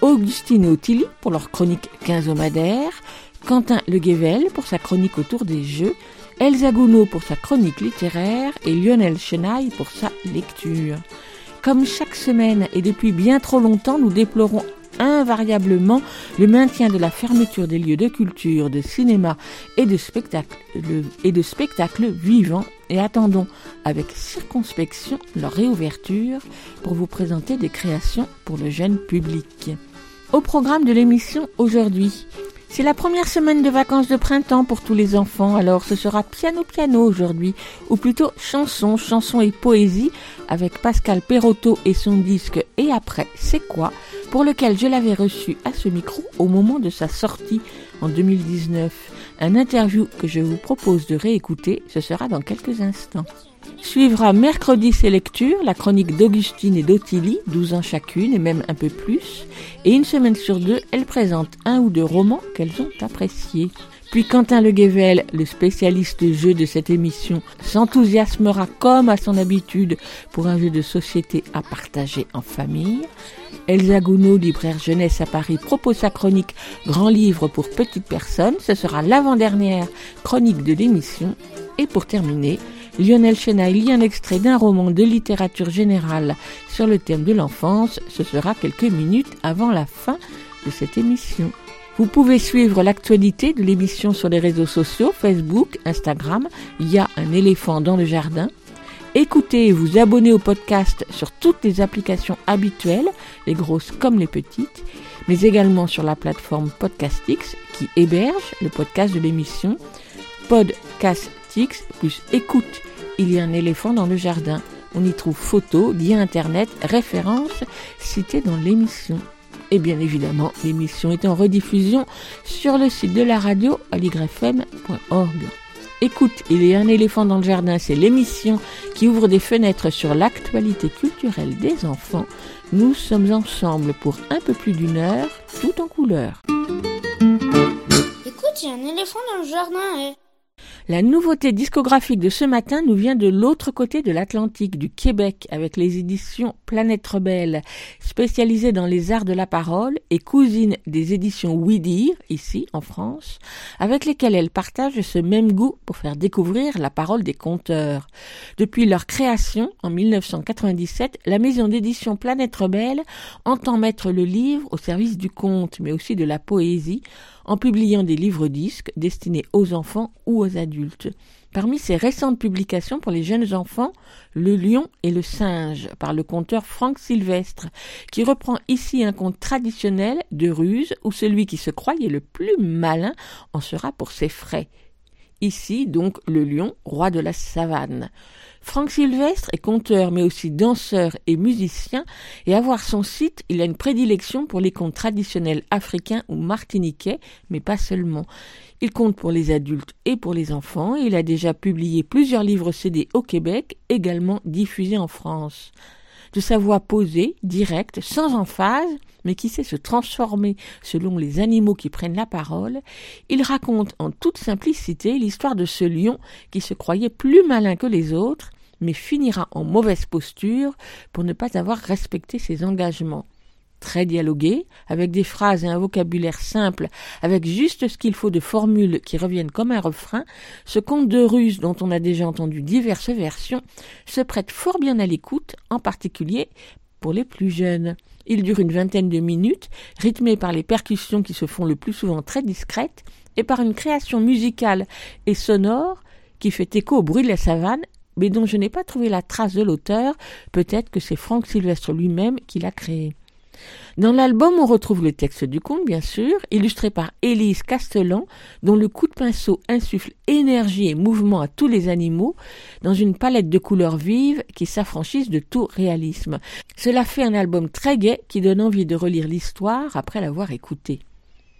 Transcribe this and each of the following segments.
Augustine et Ottilie pour leur chronique quinzomadaire, Quentin Le Guével pour sa chronique autour des jeux, Elsa Gounod pour sa chronique littéraire et Lionel Chenaille pour sa lecture. Comme chaque semaine et depuis bien trop longtemps, nous déplorons invariablement le maintien de la fermeture des lieux de culture, de cinéma et de spectacles et de spectacles vivants et attendons avec circonspection leur réouverture pour vous présenter des créations pour le jeune public. Au programme de l'émission aujourd'hui, c'est la première semaine de vacances de printemps pour tous les enfants, alors ce sera piano piano aujourd'hui, ou plutôt chanson, chanson et poésie, avec Pascal Perotto et son disque Et après, c'est quoi pour lequel je l'avais reçu à ce micro au moment de sa sortie en 2019. Un interview que je vous propose de réécouter, ce sera dans quelques instants. Suivra mercredi ses lectures, la chronique d'Augustine et d'Ottilie, 12 ans chacune et même un peu plus, et une semaine sur deux, elles présentent un ou deux romans qu'elles ont appréciés. Puis Quentin Le Guével, le spécialiste jeu de cette émission, s'enthousiasmera comme à son habitude pour un jeu de société à partager en famille. Elsa Gounod, libraire jeunesse à Paris, propose sa chronique Grand livre pour petites personnes. Ce sera l'avant-dernière chronique de l'émission. Et pour terminer, Lionel Chenaille lit un extrait d'un roman de littérature générale sur le thème de l'enfance. Ce sera quelques minutes avant la fin de cette émission. Vous pouvez suivre l'actualité de l'émission sur les réseaux sociaux, Facebook, Instagram. Il y a un éléphant dans le jardin. Écoutez et vous abonnez au podcast sur toutes les applications habituelles, les grosses comme les petites, mais également sur la plateforme Podcastix qui héberge le podcast de l'émission Plus écoute. Il y a un éléphant dans le jardin. On y trouve photos, liens internet, références citées dans l'émission. Et bien évidemment, l'émission est en rediffusion sur le site de la radio aligrefm.org. Écoute, il y a un éléphant dans le jardin, c'est l'émission qui ouvre des fenêtres sur l'actualité culturelle des enfants. Nous sommes ensemble pour un peu plus d'une heure, tout en couleur. Écoute, il y a un éléphant dans le jardin. eh. La nouveauté discographique de ce matin nous vient de l'autre côté de l'Atlantique, du Québec, avec les éditions Planète Rebelle, spécialisées dans les arts de la parole et cousine des éditions Oui ici en France, avec lesquelles elles partagent ce même goût pour faire découvrir la parole des conteurs. Depuis leur création, en 1997, la maison d'édition Planète Rebelle entend mettre le livre au service du conte, mais aussi de la poésie, en publiant des livres-disques destinés aux enfants ou aux adultes. Parmi ses récentes publications pour les jeunes enfants, Le lion et le singe par le conteur Franck Sylvestre, qui reprend ici un conte traditionnel de ruse où celui qui se croyait le plus malin en sera pour ses frais. Ici donc le lion, roi de la savane. Franck Sylvestre est conteur mais aussi danseur et musicien et à voir son site, il a une prédilection pour les contes traditionnels africains ou martiniquais, mais pas seulement. Il compte pour les adultes et pour les enfants et il a déjà publié plusieurs livres CD au Québec, également diffusés en France. De sa voix posée, directe, sans emphase, mais qui sait se transformer selon les animaux qui prennent la parole, il raconte en toute simplicité l'histoire de ce lion qui se croyait plus malin que les autres, mais finira en mauvaise posture pour ne pas avoir respecté ses engagements. Très dialogué, avec des phrases et un vocabulaire simple, avec juste ce qu'il faut de formules qui reviennent comme un refrain, ce conte de ruse dont on a déjà entendu diverses versions se prête fort bien à l'écoute, en particulier pour les plus jeunes. Il dure une vingtaine de minutes, rythmé par les percussions qui se font le plus souvent très discrètes, et par une création musicale et sonore qui fait écho au bruit de la savane, mais dont je n'ai pas trouvé la trace de l'auteur. Peut-être que c'est Franck Sylvestre lui-même qui l'a créé. Dans l'album, on retrouve le texte du conte, bien sûr, illustré par Élise Castellan, dont le coup de pinceau insuffle énergie et mouvement à tous les animaux, dans une palette de couleurs vives qui s'affranchissent de tout réalisme. Cela fait un album très gai qui donne envie de relire l'histoire après l'avoir écouté.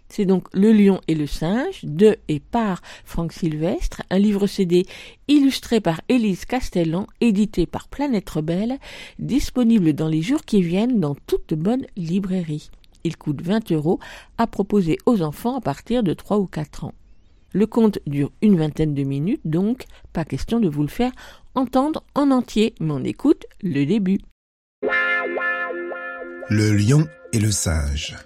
C'est donc Le Lion et le Singe, de et par Franck Sylvestre, un livre CD illustré par Élise Castellan, édité par Planète Rebelle, disponible dans les jours qui viennent dans toute bonne librairie. Il coûte 20 euros à proposer aux enfants à partir de 3 ou 4 ans. Le conte dure une vingtaine de minutes, donc pas question de vous le faire entendre en entier, mais on écoute le début. Le lion et le singe.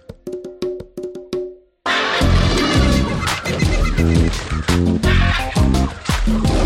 Thank you.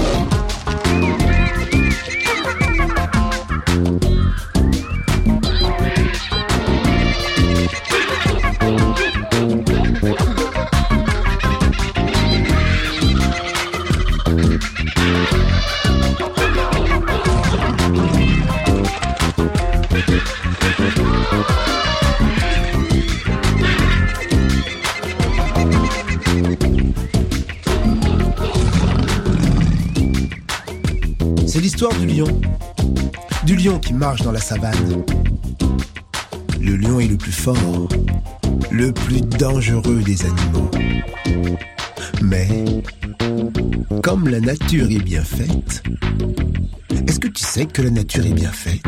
Du lion. Du lion qui marche dans la savane. Le lion est le plus fort, le plus dangereux des animaux. Mais, comme la nature est bien faite, est-ce que tu sais que la nature est bien faite?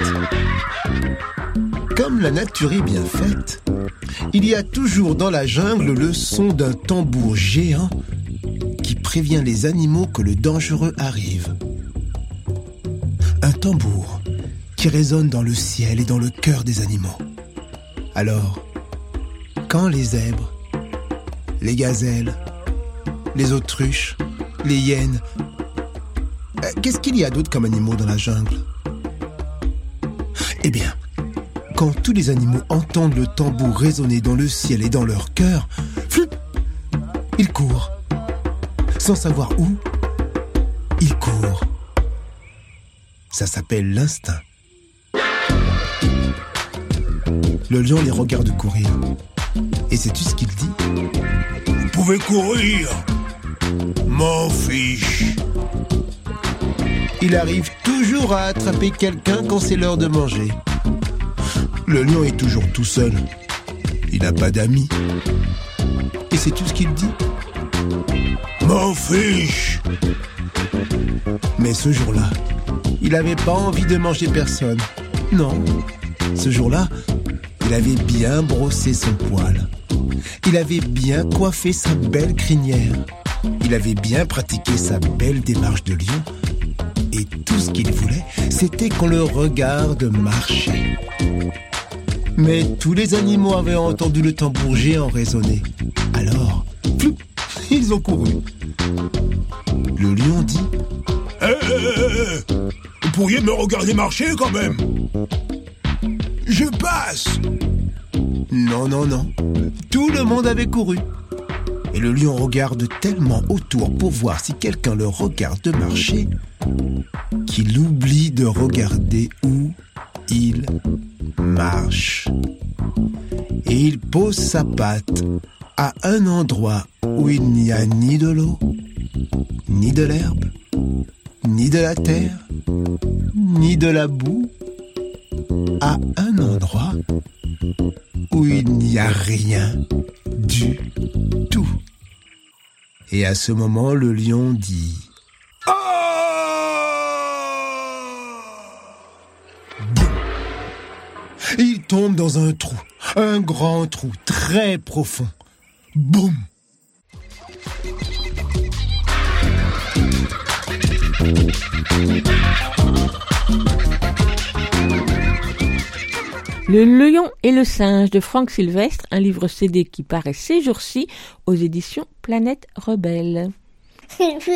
Comme la nature est bien faite, il y a toujours dans la jungle le son d'un tambour géant qui prévient les animaux que le dangereux arrive. Un tambour qui résonne dans le ciel et dans le cœur des animaux. Alors, quand les zèbres, les gazelles, les autruches, les hyènes, euh, qu'est-ce qu'il y a d'autre comme animaux dans la jungle? Eh bien, quand tous les animaux entendent le tambour résonner dans le ciel et dans leur cœur, ils courent. Sans savoir où, ils courent. Ça s'appelle l'instinct. Le lion les regarde courir. Et sais-tu ce qu'il dit? Vous pouvez courir M'en fiche Il arrive toujours à attraper quelqu'un quand c'est l'heure de manger. Le lion est toujours tout seul. Il n'a pas d'amis. Et sais-tu ce qu'il dit? M'en fiche Mais ce jour-là, il n'avait pas envie de manger personne. Non. Ce jour-là, il avait bien brossé son poil. Il avait bien coiffé sa belle crinière. Il avait bien pratiqué sa belle démarche de lion. Et tout ce qu'il voulait, c'était qu'on le regarde marcher. Mais tous les animaux avaient entendu le tambour géant résonner. Alors, ils ont couru. Le lion dit Hé, hé, hé Vous pourriez me regarder marcher quand même Je passe Non, non, non. Tout le monde avait couru. Et le lion regarde tellement autour pour voir si quelqu'un le regarde marcher qu'il oublie de regarder où il marche. Et il pose sa patte à un endroit où il n'y a ni de l'eau, ni de l'herbe, ni de la terre, ni de la boue, à un endroit où il n'y a rien du tout. Et à ce moment, le lion dit Il tombe dans un trou, un grand trou très profond. Boum Le Lion et le Singe de Franck Sylvestre, un livre CD qui paraît ces jours-ci aux éditions Planète Rebelle. Écoutez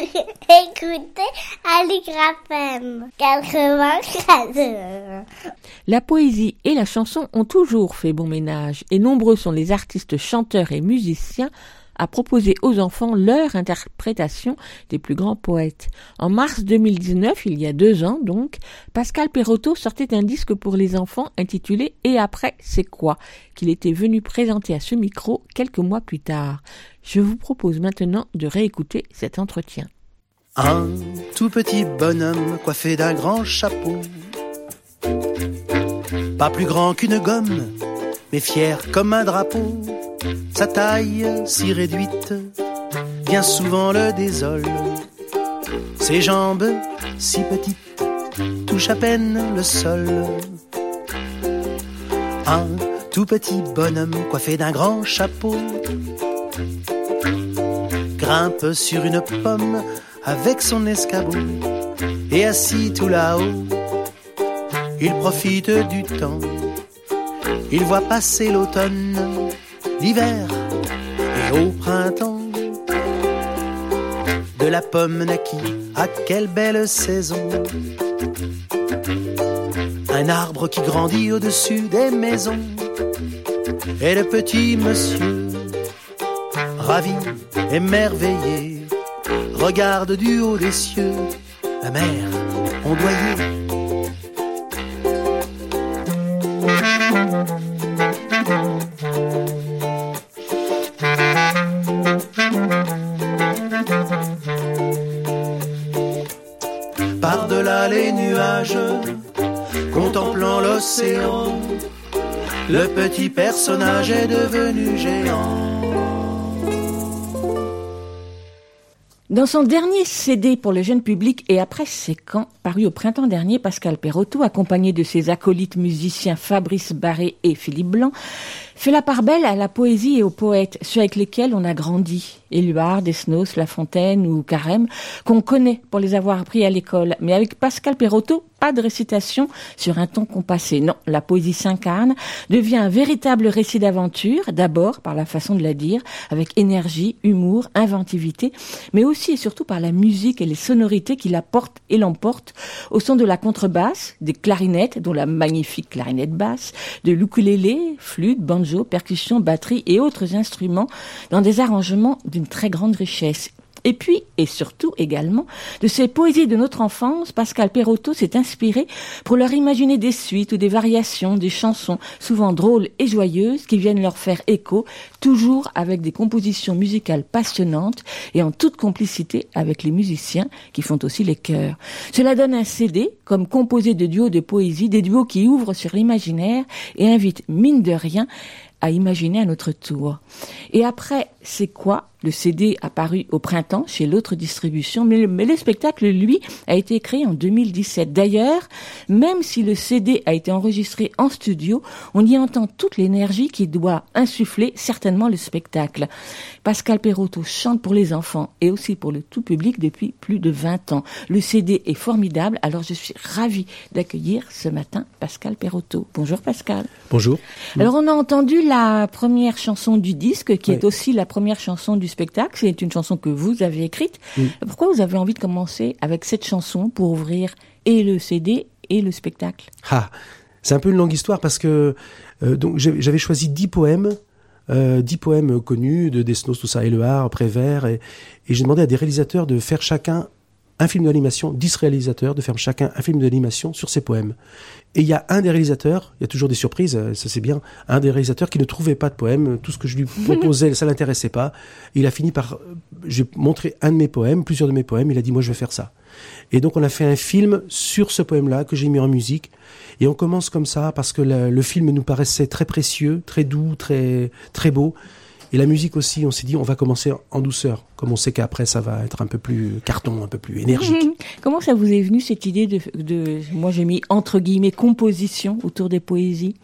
Aligraphem 93. La poésie et la chanson ont toujours fait bon ménage et nombreux sont les artistes chanteurs et musiciens à proposer aux enfants leur interprétation des plus grands poètes. En mars 2019, il y a deux ans donc, Pascal Perotto sortait un disque pour les enfants intitulé Et après, c'est quoi? qu'il était venu présenter à ce micro quelques mois plus tard. Je vous propose maintenant de réécouter cet entretien. Un tout petit bonhomme coiffé d'un grand chapeau. Pas plus grand qu'une gomme, mais fier comme un drapeau. Sa taille si réduite, bien souvent le désole. Ses jambes si petites, touchent à peine le sol. Un tout petit bonhomme coiffé d'un grand chapeau grimpe sur une pomme avec son escabeau et assis tout là-haut, il profite du temps. Il voit passer l'automne, l'hiver et au printemps. De la pomme naquit, à quelle belle saison. Un arbre qui grandit au-dessus des maisons. Et le petit monsieur, ravi, émerveillé, regarde du haut des cieux la mer ondoyer. Le petit personnage est devenu géant. Dans son dernier CD pour le jeune public et après c'est quand, paru au printemps dernier, Pascal Perotto, accompagné de ses acolytes musiciens Fabrice Barré et Philippe Blanc, fait la part belle à la poésie et aux poètes, ceux avec lesquels on a grandi, Éluard, Desnos, La Fontaine ou Carême, qu'on connaît pour les avoir appris à l'école. Mais avec Pascal Perotto, pas de récitation sur un ton compassé. Non, la poésie s'incarne, devient un véritable récit d'aventure, d'abord par la façon de la dire, avec énergie, humour, inventivité, mais aussi et surtout par la musique et les sonorités qui la portent et l'emportent au son de la contrebasse, des clarinettes, dont la magnifique clarinette basse, de l'ukulélé, flûte, banjo, percussion, batterie et autres instruments dans des arrangements d'une très grande richesse. Et puis, et surtout également, de ces poésies de notre enfance, Pascal Perotto s'est inspiré pour leur imaginer des suites ou des variations, des chansons souvent drôles et joyeuses qui viennent leur faire écho, toujours avec des compositions musicales passionnantes et en toute complicité avec les musiciens qui font aussi les chœurs. Cela donne un CD comme composé de duos de poésie, des duos qui ouvrent sur l'imaginaire et invitent, mine de rien, à imaginer à notre tour. Et après, c'est quoi Le CD apparu au printemps chez l'autre distribution, mais le, mais le, spectacle, lui, a été créé en 2017. D'ailleurs, même si le CD a été enregistré en studio, on y entend toute l'énergie qui doit insuffler certainement le spectacle. Pascal Perotto chante pour les enfants et aussi pour le tout public depuis plus de 20 ans. Le CD est formidable, alors je suis ravie d'accueillir ce matin Pascal Perotto. Bonjour Pascal. Bonjour. Alors on a entendu la première chanson du disque, qui oui. est aussi la première chanson du spectacle. C'est une chanson que vous avez écrite. Oui. Pourquoi vous avez envie de commencer avec cette chanson pour ouvrir et le CD et le spectacle? Ah, C'est un peu une longue histoire parce que euh, donc j'avais choisi dix poèmes. Euh, dix poèmes connus de Desnos, tout ça, Éluard, Prévert, et, et j'ai demandé à des réalisateurs de faire chacun un film d'animation, dix réalisateurs de faire chacun un film d'animation sur ces poèmes. Et il y a un des réalisateurs, il y a toujours des surprises, ça c'est bien, un des réalisateurs qui ne trouvait pas de poème, tout ce que je lui proposais, ça l'intéressait pas. Il a fini par, j'ai montré un de mes poèmes, plusieurs de mes poèmes, il a dit moi je vais faire ça. Et donc on a fait un film sur ce poème-là que j'ai mis en musique. Et on commence comme ça parce que le, le film nous paraissait très précieux, très doux, très très beau. Et la musique aussi, on s'est dit, on va commencer en douceur, comme on sait qu'après, ça va être un peu plus carton, un peu plus énergique. Comment ça vous est venu cette idée de, de moi j'ai mis entre guillemets, composition autour des poésies?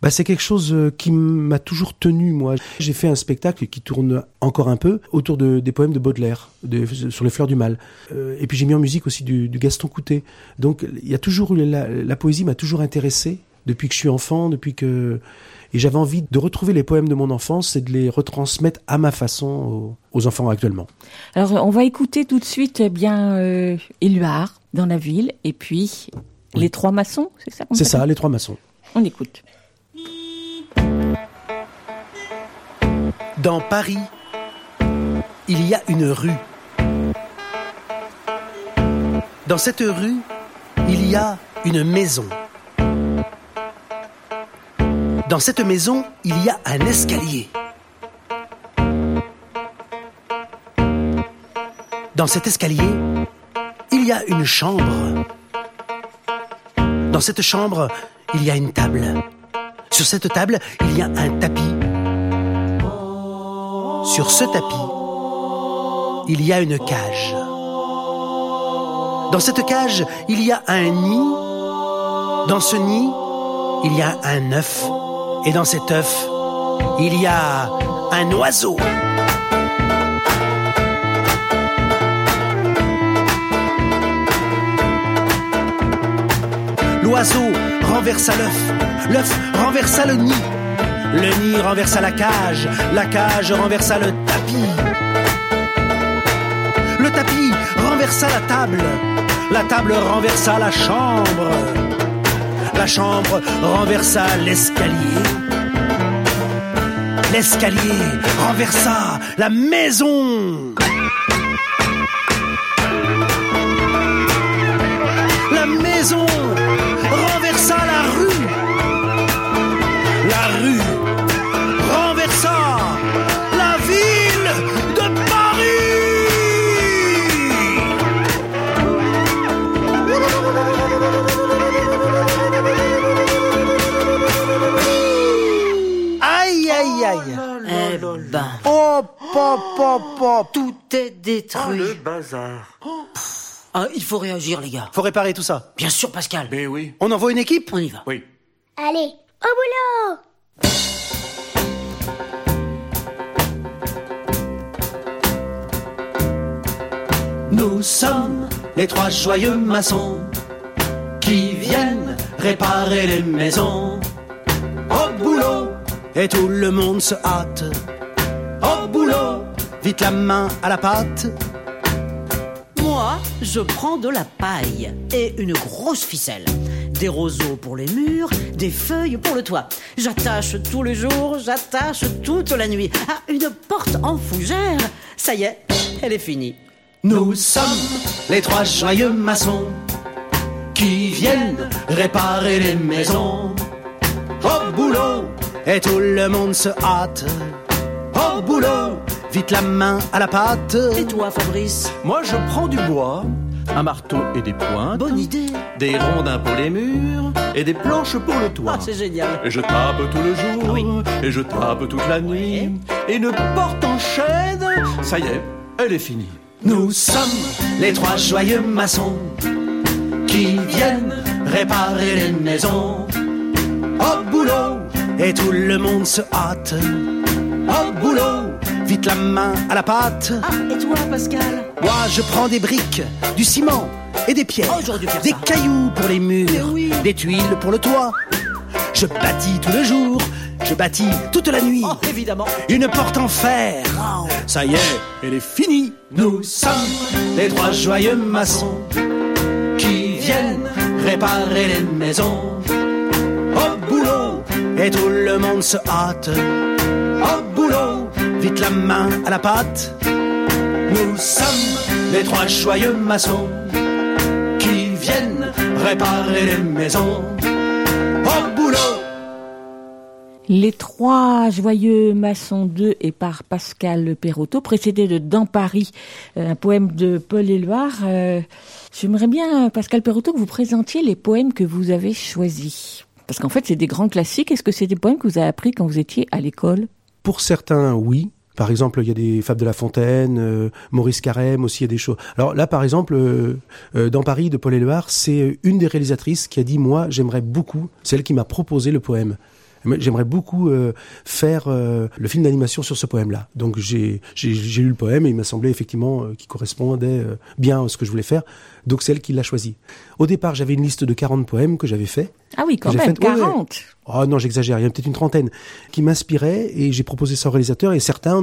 Bah, c'est quelque chose qui m'a toujours tenu, moi. J'ai fait un spectacle qui tourne encore un peu autour de, des poèmes de Baudelaire, de, sur les fleurs du mal. Euh, et puis j'ai mis en musique aussi du, du Gaston Coutet. Donc il y a toujours la, la poésie m'a toujours intéressé depuis que je suis enfant, depuis que et j'avais envie de retrouver les poèmes de mon enfance et de les retransmettre à ma façon aux, aux enfants actuellement. Alors on va écouter tout de suite eh bien euh, Éluard dans la ville et puis oui. les trois maçons, c'est ça C'est ça, les trois maçons. On écoute. Dans Paris, il y a une rue. Dans cette rue, il y a une maison. Dans cette maison, il y a un escalier. Dans cet escalier, il y a une chambre. Dans cette chambre, il y a une table. Sur cette table, il y a un tapis. Sur ce tapis, il y a une cage. Dans cette cage, il y a un nid. Dans ce nid, il y a un œuf. Et dans cet œuf, il y a un oiseau. L'oiseau renversa l'œuf, l'œuf renversa le nid, le nid renversa la cage, la cage renversa le tapis. Le tapis renversa la table, la table renversa la chambre, la chambre renversa l'escalier. L'escalier renversa la maison. La maison pop, pop, pop. tout est détruit. bazar. Ah, il faut réagir, les gars. Faut réparer tout ça. Bien sûr, Pascal. Mais oui. On envoie une équipe On y va. Oui. Allez, au boulot Nous sommes les trois joyeux maçons qui viennent réparer les maisons. Au boulot, et tout le monde se hâte. Vite la main à la pâte. Moi, je prends de la paille et une grosse ficelle. Des roseaux pour les murs, des feuilles pour le toit. J'attache tout le jour, j'attache toute la nuit. Ah, une porte en fougère. Ça y est, elle est finie. Nous sommes les trois joyeux maçons qui viennent réparer les maisons. Au boulot, et tout le monde se hâte. Au boulot, vite la main à la pâte. Et toi, Fabrice Moi, je prends du bois, un marteau et des pointes, Bonne idée. des rondins pour les murs et des planches pour le toit. Ah, c'est génial. Et je tape tout le jour, Oui. et je tape toute la nuit. Et une porte en chaîne, ça y est, elle est finie. Nous sommes les trois joyeux maçons qui viennent réparer les maisons. Au boulot, et tout le monde se hâte. Au boulot, vite la main à la pâte. Ah, et toi, Pascal Moi, je prends des briques, du ciment et des pierres, Oh, des ça. cailloux pour les murs, oui. des tuiles pour le toit. Je bâtis tout le jour, je bâtis toute la nuit. Oh, évidemment. Une porte en fer. Wow. Ça y est, elle est finie. Nous sommes les trois joyeux maçons qui viennent réparer les maisons. Au boulot, et tout le monde se hâte. Vite la main à la pâte. Nous sommes les trois joyeux maçons qui viennent réparer les maisons. Au boulot. Les trois joyeux maçons 2 et par Pascal Perrotto, précédé de Dans Paris, un poème de Paul Éluard. Euh, J'aimerais bien, Pascal Perrotto, que vous présentiez les poèmes que vous avez choisis. Parce qu'en fait, c'est des grands classiques. Est-ce que c'est des poèmes que vous avez appris quand vous étiez à l'école? Pour certains, oui. Par exemple, il y a des Fables de La Fontaine, euh, Maurice Carême aussi, il y a des choses. Alors là, par exemple, euh, euh, dans Paris de Paul Éluard, c'est une des réalisatrices qui a dit, moi, j'aimerais beaucoup, c'est elle qui m'a proposé le poème. J'aimerais beaucoup faire le film d'animation sur ce poème-là. Donc j'ai lu le poème et il m'a semblé effectivement qu'il correspondait bien à ce que je voulais faire. Donc c'est elle qui l'a choisi. Au départ, j'avais une liste de 40 poèmes que j'avais fait. Ah oui, quand même, fait- ouais, ouais. 40 Oh non, j'exagère, il y en a peut-être une trentaine qui m'inspiraient et j'ai proposé ça au réalisateur et certains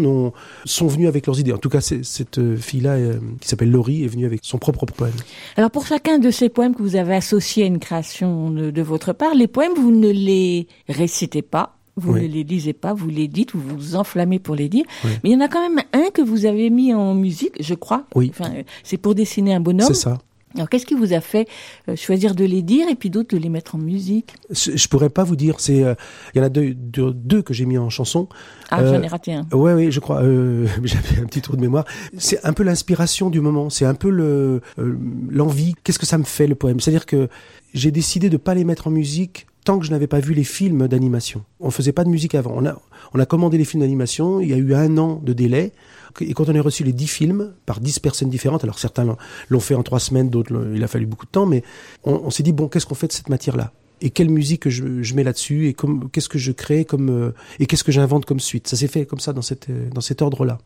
sont venus avec leurs idées. En tout cas, cette euh, fille-là, euh, qui s'appelle Laurie, est venue avec son propre poème. Alors pour chacun de ces poèmes que vous avez associés à une création de, de votre part, les poèmes, vous ne les récitez pas, Vous Oui. ne les lisez pas, vous les dites, vous vous enflammez pour les dire. Oui. Mais il y en a quand même un que vous avez mis en musique, je crois. Oui. Enfin, euh, c'est pour dessiner un bonhomme. C'est ça. Alors, qu'est-ce qui vous a fait euh, choisir de les dire et puis d'autres de les mettre en musique? Je pourrais pas vous dire. C'est, euh, il y en a deux, deux, deux que j'ai mis en chanson. Ah, Euh, j'en ai raté un. Ouais, oui, je crois. Euh, J'avais un petit trou de mémoire. C'est un peu l'inspiration du moment. C'est un peu le euh, l'envie. Qu'est-ce que ça me fait le poème? C'est-à-dire que j'ai décidé de pas les mettre en musique tant que je n'avais pas vu les films d'animation. On faisait pas de musique avant. On a on a commandé les films d'animation. Il y a eu un an de délai. Et quand on a reçu les dix films par dix personnes différentes, alors certains l'ont- fait en trois semaines, d'autres il a fallu beaucoup de temps, mais on, s'est dit bon, qu'est-ce qu'on fait de cette matière-là? Et quelle musique je, mets là-dessus? Et qu'est-ce que je crée comme euh, et qu'est-ce que j'invente comme suite? Ça s'est fait comme ça dans cette euh, dans cet ordre-là.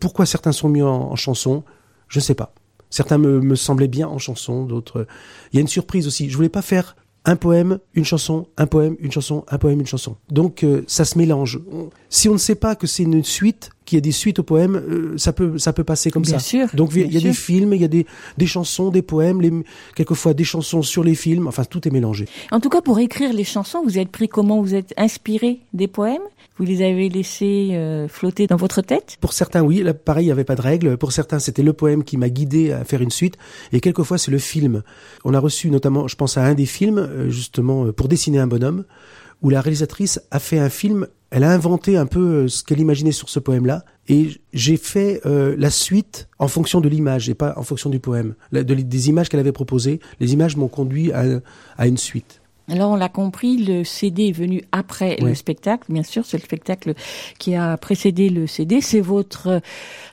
Pourquoi certains sont mis en, en chanson, je ne sais pas. Certains me, me semblaient bien en chanson, d'autres. euh, Il y a une surprise aussi. Je voulais pas faire un poème, une chanson, un poème, une chanson, un poème, une chanson. Donc euh, ça se mélange. Si on ne sait pas que c'est une suite, qu'il y a des suites au poème, euh, ça peut ça peut passer comme Bien ça. sûr, Donc il y a des films, il y a des des chansons, des poèmes, les, quelquefois des chansons sur les films. Enfin tout est mélangé. En tout cas, pour écrire les chansons, vous êtes pris comment? Vous êtes inspiré des poèmes? Vous les avez laissés euh, flotter dans votre tête? Pour certains, oui, là, pareil, il n'y avait pas de règle. Pour certains, c'était le poème qui m'a guidé à faire une suite. Et quelquefois, c'est le film. On a reçu notamment, je pense à un des films, euh, justement, euh, pour dessiner un bonhomme, où la réalisatrice a fait un film, elle a inventé un peu euh, ce qu'elle imaginait sur ce poème-là. Et j'ai fait euh, la suite en fonction de l'image et pas en fonction du poème. Des images qu'elle avait proposées, les images m'ont conduit à une suite. Alors on l'a compris, le CD est venu après le spectacle. Bien sûr, c'est le spectacle qui a précédé le CD. C'est votre euh,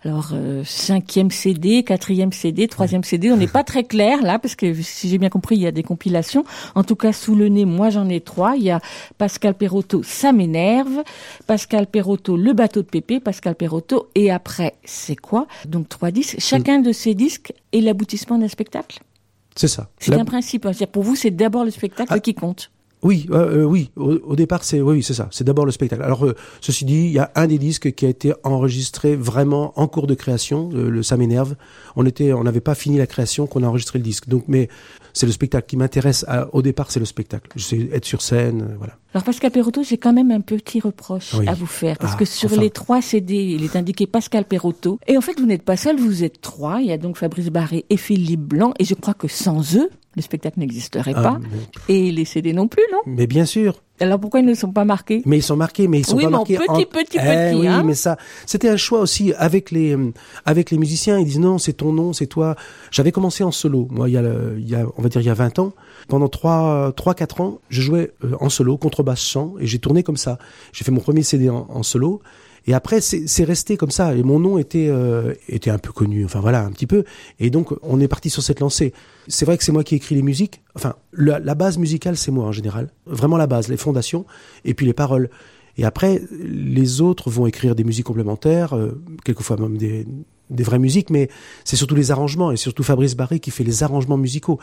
alors euh, cinquième CD, quatrième CD, troisième CD. On n'est pas très clair là parce que si j'ai bien compris, il y a des compilations. En tout cas, sous le nez, moi j'en ai trois. Il y a Pascal Perotto, ça m'énerve. Pascal Perotto, le bateau de Pépé. Pascal Perotto et après, c'est quoi? Donc trois disques. Chacun de ces disques est l'aboutissement d'un spectacle? C'est ça. C'est La- un principe. hein. Pour vous, c'est d'abord le spectacle Ah. qui compte. Oui, euh, oui. Au, au départ, c'est oui, c'est ça. C'est d'abord le spectacle. Alors, euh, ceci dit, il y a un des disques qui a été enregistré vraiment en cours de création. euh, le Ça m'énerve. On était, on n'avait pas fini la création qu'on a enregistré le disque. Donc, mais c'est le spectacle qui m'intéresse. à- Au départ, c'est le spectacle. Je sais être sur scène, euh, voilà. Alors Pascal Perotto, j'ai quand même un petit reproche Oui. à vous faire parce Ah, que sur enfin. les trois CD, il est indiqué Pascal Perotto et en fait vous n'êtes pas seul, vous êtes trois. Il y a donc Fabrice Barré et Philippe Blanc et je crois que sans eux, le spectacle n'existerait Ah, pas mais, et les CD non plus, non? Mais bien sûr. Alors pourquoi ils ne sont pas marqués? Mais ils sont marqués, mais ils sont Oui, pas mais en marqués petit, petit, Eh petit, oui, hein. mais ça, c'était un choix aussi avec les euh, avec les musiciens. Ils disent non, c'est ton nom, c'est toi. J'avais commencé en solo. Moi, il y a, le- il y a, on va dire, il y a 20 ans. Pendant trois, trois, quatre ans, je jouais euh, en solo, contrebasse, chant, et j'ai tourné comme ça. J'ai fait mon premier CD en, en solo. Et après, c'est resté comme ça. Et mon nom était euh, était un peu connu. Enfin voilà, un petit peu. Et donc, on est parti sur cette lancée. C'est vrai que c'est moi qui écris les musiques. Enfin, la, la base musicale, c'est moi en général. Vraiment la base, les fondations, et puis les paroles. Et après, les autres vont écrire des musiques complémentaires, euh, quelquefois même des, des vraies musiques, mais c'est surtout les arrangements, et surtout Fabrice Barré qui fait les arrangements musicaux.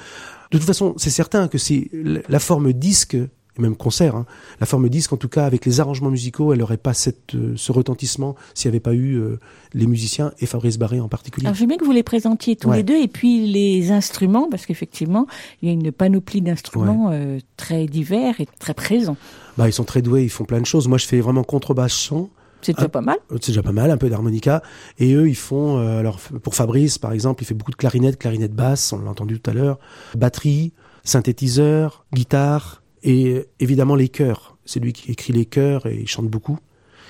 De toute façon, c'est certain que si la forme disque, et même concert, hein, la forme disque en tout cas avec les arrangements musicaux, elle n'aurait pas cette, euh, ce retentissement s'il n'y avait pas eu euh, les musiciens et Fabrice Barré en particulier. Alors je veux bien que vous les présentiez tous Ouais. les deux et puis les instruments parce qu'effectivement il y a une panoplie d'instruments euh, très divers et très présents. Bah, ils sont très doués, ils font plein de choses. Moi, je fais vraiment contrebasse chant. C'est déjà pas mal. Euh, C'est déjà pas mal, un peu d'harmonica. Et eux, ils font, euh, alors pour Fabrice, par exemple, il fait beaucoup de clarinette, clarinette basse, on l'a entendu tout à l'heure, batterie, synthétiseur, guitare, et évidemment les chœurs. C'est lui qui écrit les chœurs et il chante beaucoup.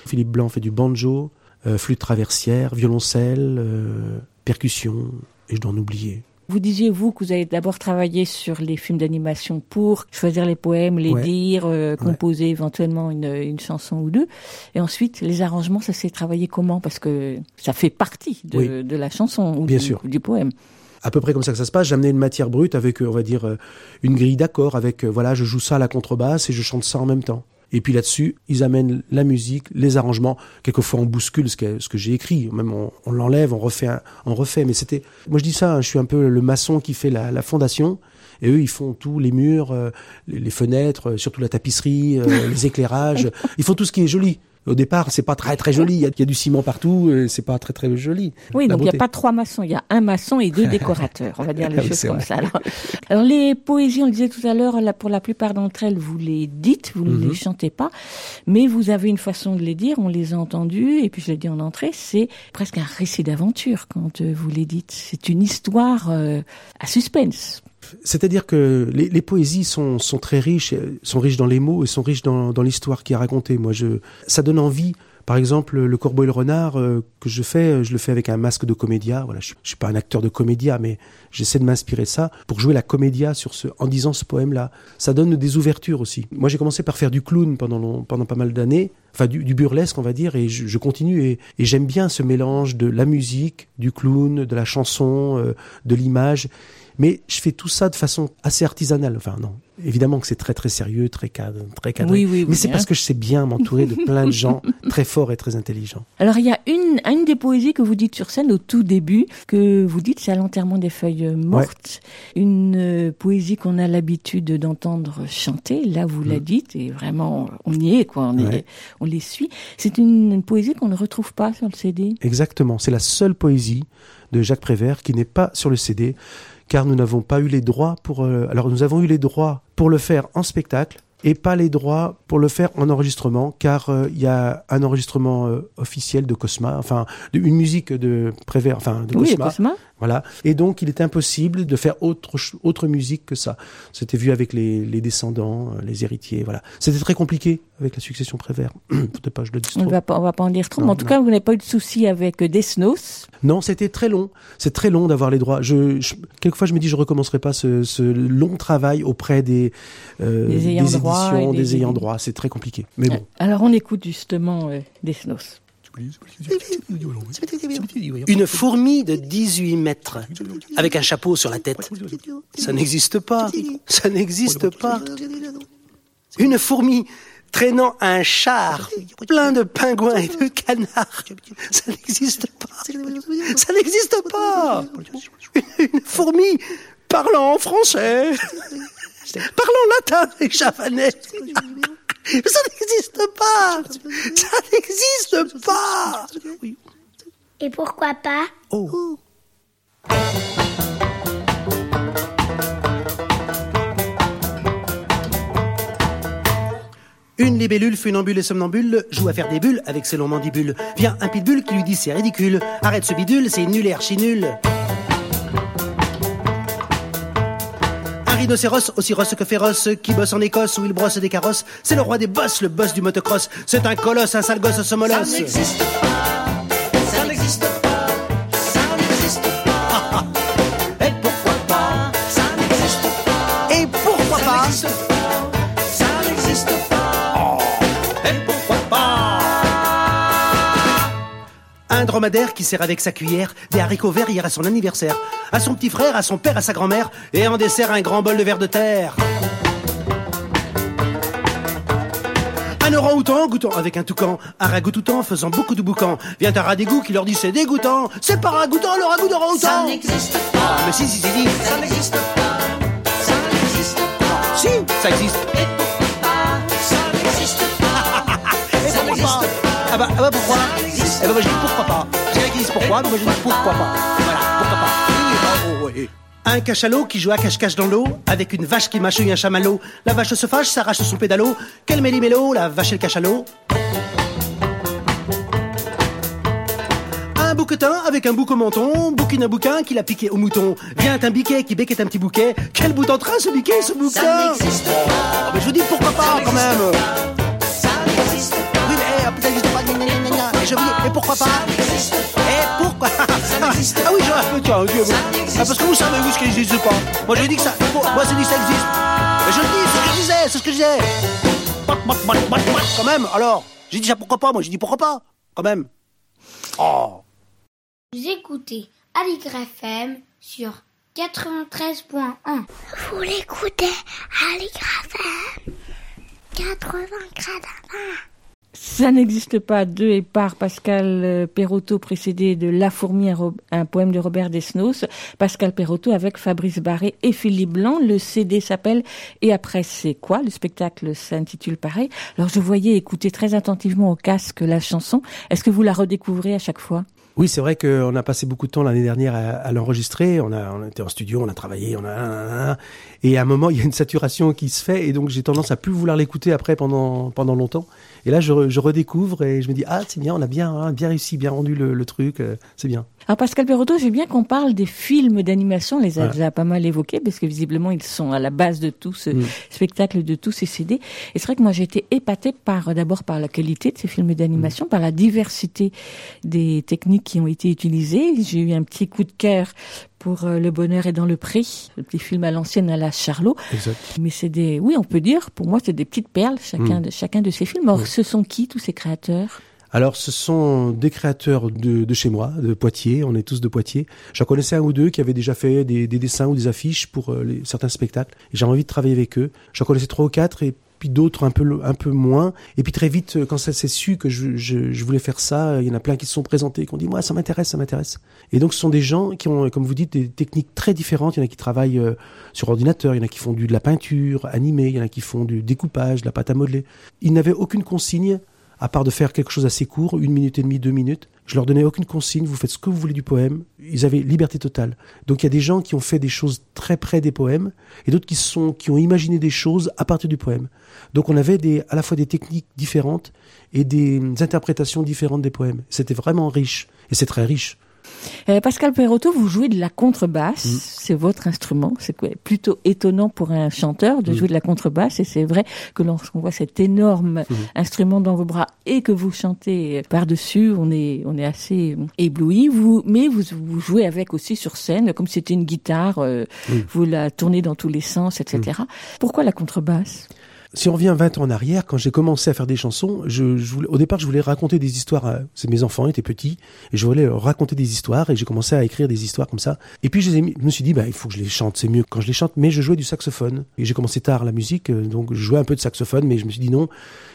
Philippe Blanc fait du banjo, euh, flûte traversière, violoncelle, euh, percussion, et je dois en oublier. Vous disiez, vous, que vous avez d'abord travaillé sur les films d'animation pour choisir les poèmes, les Ouais. dire, euh, Ouais. composer éventuellement une, une chanson ou deux. Et ensuite, les arrangements, ça s'est travaillé comment? Parce que ça fait partie de, Oui. de la chanson ou Bien du, sûr. du poème. À peu près comme ça que ça se passe. J'amenais une matière brute avec, euh, on va dire, euh, une grille d'accords avec, euh, voilà, je joue ça à la contrebasse et je chante ça en même temps. Et puis là-dessus, ils amènent la musique, les arrangements. Quelquefois, on bouscule ce que, ce que j'ai écrit. Même on, l'enlève, on refait, on refait. Mais c'était, moi je dis ça, hein, je suis un peu le maçon qui fait la, la fondation. Et eux, ils font tous les murs, les, fenêtres, surtout la tapisserie, les éclairages. Ils font tout ce qui est joli. Au départ, c'est pas très très joli. Il y a, il y a du ciment partout, et c'est pas très très joli. Oui, La donc il n'y a pas trois maçons, il y a un maçon et deux décorateurs, on va dire les Oui, choses comme vrai. ça. Alors, alors, les poésies, on le disait tout à l'heure, pour la plupart d'entre elles, vous les dites, vous ne Mhm. les chantez pas, mais vous avez une façon de les dire, on les a entendues, et puis je l'ai dit en entrée, c'est presque un récit d'aventure quand euh, vous les dites. C'est une histoire euh, à suspense. C'est-à-dire que les, poésies sont, sont très riches, sont riches dans les mots et sont riches dans, dans l'histoire qui est racontée. Moi, je, ça donne envie. Par exemple, le corbeau et le renard euh, que je fais, je le fais avec un masque de comédia. Voilà, je, je suis pas un acteur de comédia, mais j'essaie de m'inspirer ça pour jouer la comédia sur ce, en disant ce poème-là. Ça donne des ouvertures aussi. Moi, j'ai commencé par faire du clown pendant pendant pas mal d'années, enfin du, burlesque, on va dire, et je, continue et, et j'aime bien ce mélange de la musique, du clown, de la chanson, euh, de l'image. Mais je fais tout ça de façon assez artisanale. Enfin, non. Évidemment que c'est très très sérieux, très cadre, très cadré. Oui, oui, Mais oui, c'est hein. parce que je sais bien m'entourer de plein de gens très forts et très intelligents. Alors il y a une, une des poésies que vous dites sur scène au tout début, que vous dites c'est à l'enterrement des feuilles mortes, une euh, poésie qu'on a l'habitude d'entendre chanter. Là vous la dites et vraiment on y est quoi, on, est- Mm. On les suit. C'est une, une poésie qu'on ne retrouve pas sur le CD. Exactement. C'est la seule poésie de Jacques Prévert qui n'est pas sur le CD, car nous n'avons pas eu les droits pour. euh, alors nous avons eu les droits pour le faire en spectacle et pas les droits pour le faire en enregistrement, car euh, il y a un enregistrement euh, officiel de Cosma, enfin de- une musique de Prévert, enfin de Oui, Cosma. Voilà. Et donc, il est impossible de faire autre, autre musique que ça. C'était vu avec les, les descendants, euh, les héritiers, voilà. C'était très compliqué avec la succession Prévert. Peut-être pas, je le dis On ne trop. va pas, on va pas en dire trop. Non, mais en tout non. cas, vous n'avez pas eu de souci avec euh, Desnos. Non, c'était très long. C'est très long d'avoir les droits. Je, je- quelquefois, je me dis, je recommencerai pas ce, ce long travail auprès des, euh, Des ayants éditions, et des, des- ayants droit. C'est très compliqué. Mais bon. Alors on écoute justement euh, Desnos. Une fourmi de 18 mètres, avec un chapeau sur la tête. Ça n'existe pas. Ça n'existe pas. Une fourmi traînant un char plein de pingouins et de canards. Ça n'existe pas. Ça n'existe pas. Une fourmi parlant en français, parlant latin et javanais. Ça n'existe pas. Ça n'existe pas. Et pourquoi pas Oh. Une libellule funambule et somnambule joue à faire des bulles avec ses longs mandibules. Vient un pitbull qui lui dit c'est ridicule. Arrête ce bidule, c'est nul et archi nul. Rhinocéros, aussi rosse que féroce, qui bosse en Écosse où il brosse des carrosses. C'est le roi des bosses, le boss du motocross. C'est un colosse, un sale gosse, ce molosse. Un dromadaire qui sert avec sa cuillère des haricots verts hier à son anniversaire. À son petit frère, à son père, à sa grand-mère. Et en dessert, un grand bol de verre de terre. Un orang-outan goûtant avec un toucan, un ragoût-outan faisant beaucoup de boucan. Vient un rat d'égout qui leur dit c'est dégoûtant. C'est pas ragoûtant le ragoût d'orang-outan. Ça n'existe pas. mais si, si, si, si. Ça n'existe pas. Ça n'existe pas. Si, ça existe. Et pourquoi pas? Ça n'existe pas. Et pourquoi pas? Ah bah, ah bah pourquoi? Eh bah moi je dis pourquoi pas. J'ai rien qui dit pourquoi, mais moi je dis pourquoi pas. Voilà, pourquoi pas. Oui, oh, oh, oui. Un cachalot qui joue à cache-cache dans l'eau, avec une vache qui mâchouille un chamallow. La vache se fâche, s'arrache son pédalo. Quel méli-mélo, la vache et le cachalot. Un bouquetin avec un bouc au menton, bouquine un bouquin qui l'a piqué au mouton. Vient un biquet qui becquette un petit bouquet. Quel bout en train ce biquet, ce bouquin Ça n'existe pas. mais je vous dis pourquoi pas quand même. Je vous dis, et pourquoi pas Et pourquoi Ah oui, je un peu, tiens, Dieu. Ah, parce que vous savez, vous, ce qui n'existe pas. Moi, je dis que ça. Moi, je dis que ça existe. Mais je le dis, c'est ce que je disais, c'est ce que je disais. Quand même, alors. J'ai dit ça pourquoi pas, moi, j'ai dit pourquoi pas. Quand même. Oh. Vous écoutez Aligre FM sur 93.1. Vous l'écoutez Aligre FM 80 Ça n'existe pas de et par Pascal euh, Perotto précédé de La fourmi, un, poème de Robert Desnos. Pascal Perotto avec Fabrice Barré et Philippe Blanc. Le CD s'appelle Et après c'est quoi? Le spectacle s'intitule pareil. Alors je voyais écouter très attentivement au casque la chanson. Est-ce que vous la redécouvrez à chaque fois? Oui, c'est vrai qu'on a passé beaucoup de temps l'année dernière à, à l'enregistrer. On a, on était en studio, on a travaillé, on a, et à un moment, il y a une saturation qui se fait, et donc j'ai tendance à plus vouloir l'écouter après pendant pendant longtemps. Et là, je, re- je redécouvre et je me dis ah c'est bien, on a bien hein, bien réussi, bien rendu le, le truc, euh, c'est bien. Alors Pascal Perotto, j'ai bien qu'on parle des films d'animation, on les a Ouais. déjà pas mal évoqués, parce que visiblement ils sont à la base de tout ce Mm. spectacle, de tous ces CD. Et c'est vrai que moi j'ai été épatée par, d'abord par la qualité de ces films d'animation, Mm. par la diversité des techniques qui ont été utilisées. J'ai eu un petit coup de cœur pour euh, Le bonheur est dans le prix, le petit film à l'ancienne à la Charlot. Exact. Mais c'est des, oui, on peut dire, pour moi, c'est des petites perles, chacun, Mm. de, chacun de ces films. Or, Oui. ce sont qui, tous ces créateurs? Alors, ce sont des créateurs de, de chez moi, de Poitiers. On est tous de Poitiers. J'en connaissais un ou deux qui avaient déjà fait des, des dessins ou des affiches pour euh, les- certains spectacles. J'avais envie de travailler avec eux. J'en connaissais trois ou quatre et puis d'autres un peu un peu moins. Et puis très vite, quand ça s'est su que je, je, je voulais faire ça, il y en a plein qui se sont présentés, qui ont dit moi ça m'intéresse, ça m'intéresse. Et donc ce sont des gens qui ont, comme vous dites, des techniques très différentes. Il y en a qui travaillent euh, sur ordinateur, il y en a qui font du, de la peinture animée, il y en a qui font du découpage, de la pâte à modeler. Ils n'avaient aucune consigne à part de faire quelque chose assez court, une minute et demie, deux minutes. Je leur donnais aucune consigne, vous faites ce que vous voulez du poème. Ils avaient liberté totale. Donc il y a des gens qui ont fait des choses très près des poèmes et d'autres qui sont qui ont imaginé des choses à partir du poème. Donc on avait des à la fois des techniques différentes et des interprétations différentes des poèmes. C'était vraiment riche et c'est très riche. Euh, Pascal Perotto, vous jouez de la contrebasse, Mm. c'est votre instrument. C'est plutôt étonnant pour un chanteur de Mm. jouer de la contrebasse. Et c'est vrai que lorsqu'on voit cet énorme Mm. instrument dans vos bras et que vous chantez par-dessus, on est, on est assez ébloui. Vous, mais vous, vous jouez avec aussi sur scène, comme si c'était une guitare, euh, vous la tournez dans tous les sens, etc. Pourquoi la contrebasse? Si on revient 20 ans en arrière, quand j'ai commencé à faire des chansons, je, je voulais, au départ, je voulais raconter des histoires. à- mes enfants étaient petits et je voulais raconter des histoires et j'ai commencé à écrire des histoires comme ça. Et puis je me suis dit, bah, il faut que je les chante, c'est mieux quand je les chante. Mais je jouais du saxophone et j'ai commencé tard la musique, euh, donc je jouais un peu de saxophone, mais je me suis dit non,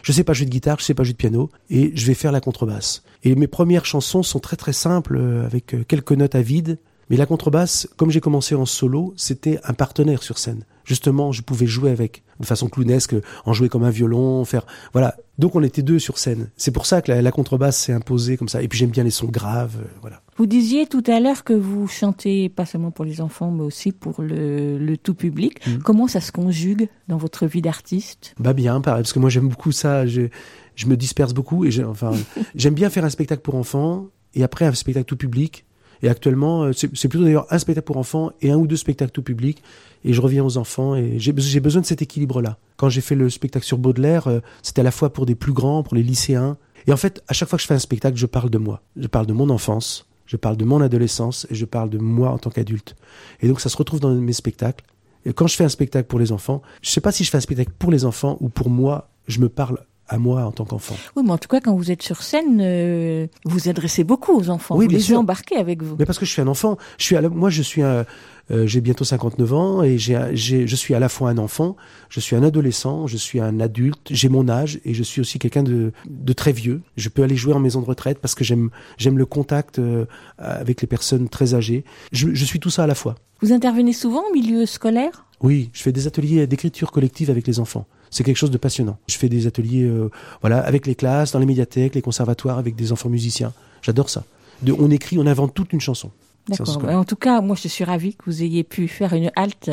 je sais pas jouer de guitare, je sais pas jouer de piano et je vais faire la contrebasse. Et mes premières chansons sont très très simples euh, avec euh, quelques notes à vide. Mais la contrebasse, comme j'ai commencé en solo, c'était un partenaire sur scène. Justement, je pouvais jouer avec de façon clownesque, en jouer comme un violon, faire voilà. Donc on était deux sur scène. C'est pour ça que la, la contrebasse s'est imposée comme ça. Et puis j'aime bien les sons graves, euh, voilà. Vous disiez tout à l'heure que vous chantez pas seulement pour les enfants, mais aussi pour le, le tout public. Mm. Comment ça se conjugue dans votre vie d'artiste? Bah bien, pareil, parce que moi j'aime beaucoup ça. Je, je me disperse beaucoup et enfin j'aime bien faire un spectacle pour enfants et après un spectacle tout public. Et actuellement, euh, c'est plutôt d'ailleurs un spectacle pour enfants et un ou deux spectacles tout public. Et je reviens aux enfants et j'ai besoin de cet équilibre-là. Quand j'ai fait le spectacle sur Baudelaire, euh, c'était à la fois pour des plus grands, pour les lycéens. Et en fait, à chaque fois que je fais un spectacle, je parle de moi. Je parle de mon enfance, je parle de mon adolescence et je parle de moi en tant qu'adulte. Et donc ça se retrouve dans mes spectacles. Et quand je fais un spectacle pour les enfants, je sais pas si je fais un spectacle pour les enfants ou pour moi, je me parle à moi en tant qu'enfant. Oui, mais en tout cas, quand vous êtes sur scène, euh, vous adressez beaucoup aux enfants. Oui, vous bien les sûr. embarquez avec vous. Mais parce que je suis un enfant, je suis à la- moi je suis un, euh, j'ai bientôt 59 ans et j'ai, un- j'ai, je suis à la fois un enfant, je suis un adolescent, je suis un adulte, j'ai mon âge et je suis aussi quelqu'un de, de très vieux. Je peux aller jouer en maison de retraite parce que j'aime, j'aime le contact euh, avec les personnes très âgées. Je, je suis tout ça à la fois. Vous intervenez souvent au milieu scolaire? Oui, je fais des ateliers d'écriture collective avec les enfants. C'est quelque chose de passionnant. Je fais des ateliers, euh, voilà, avec les classes, dans les médiathèques, les conservatoires, avec des enfants musiciens. J'adore ça. On écrit, on invente toute une chanson. D'accord. En tout cas, moi, je suis ravie que vous ayez pu faire une halte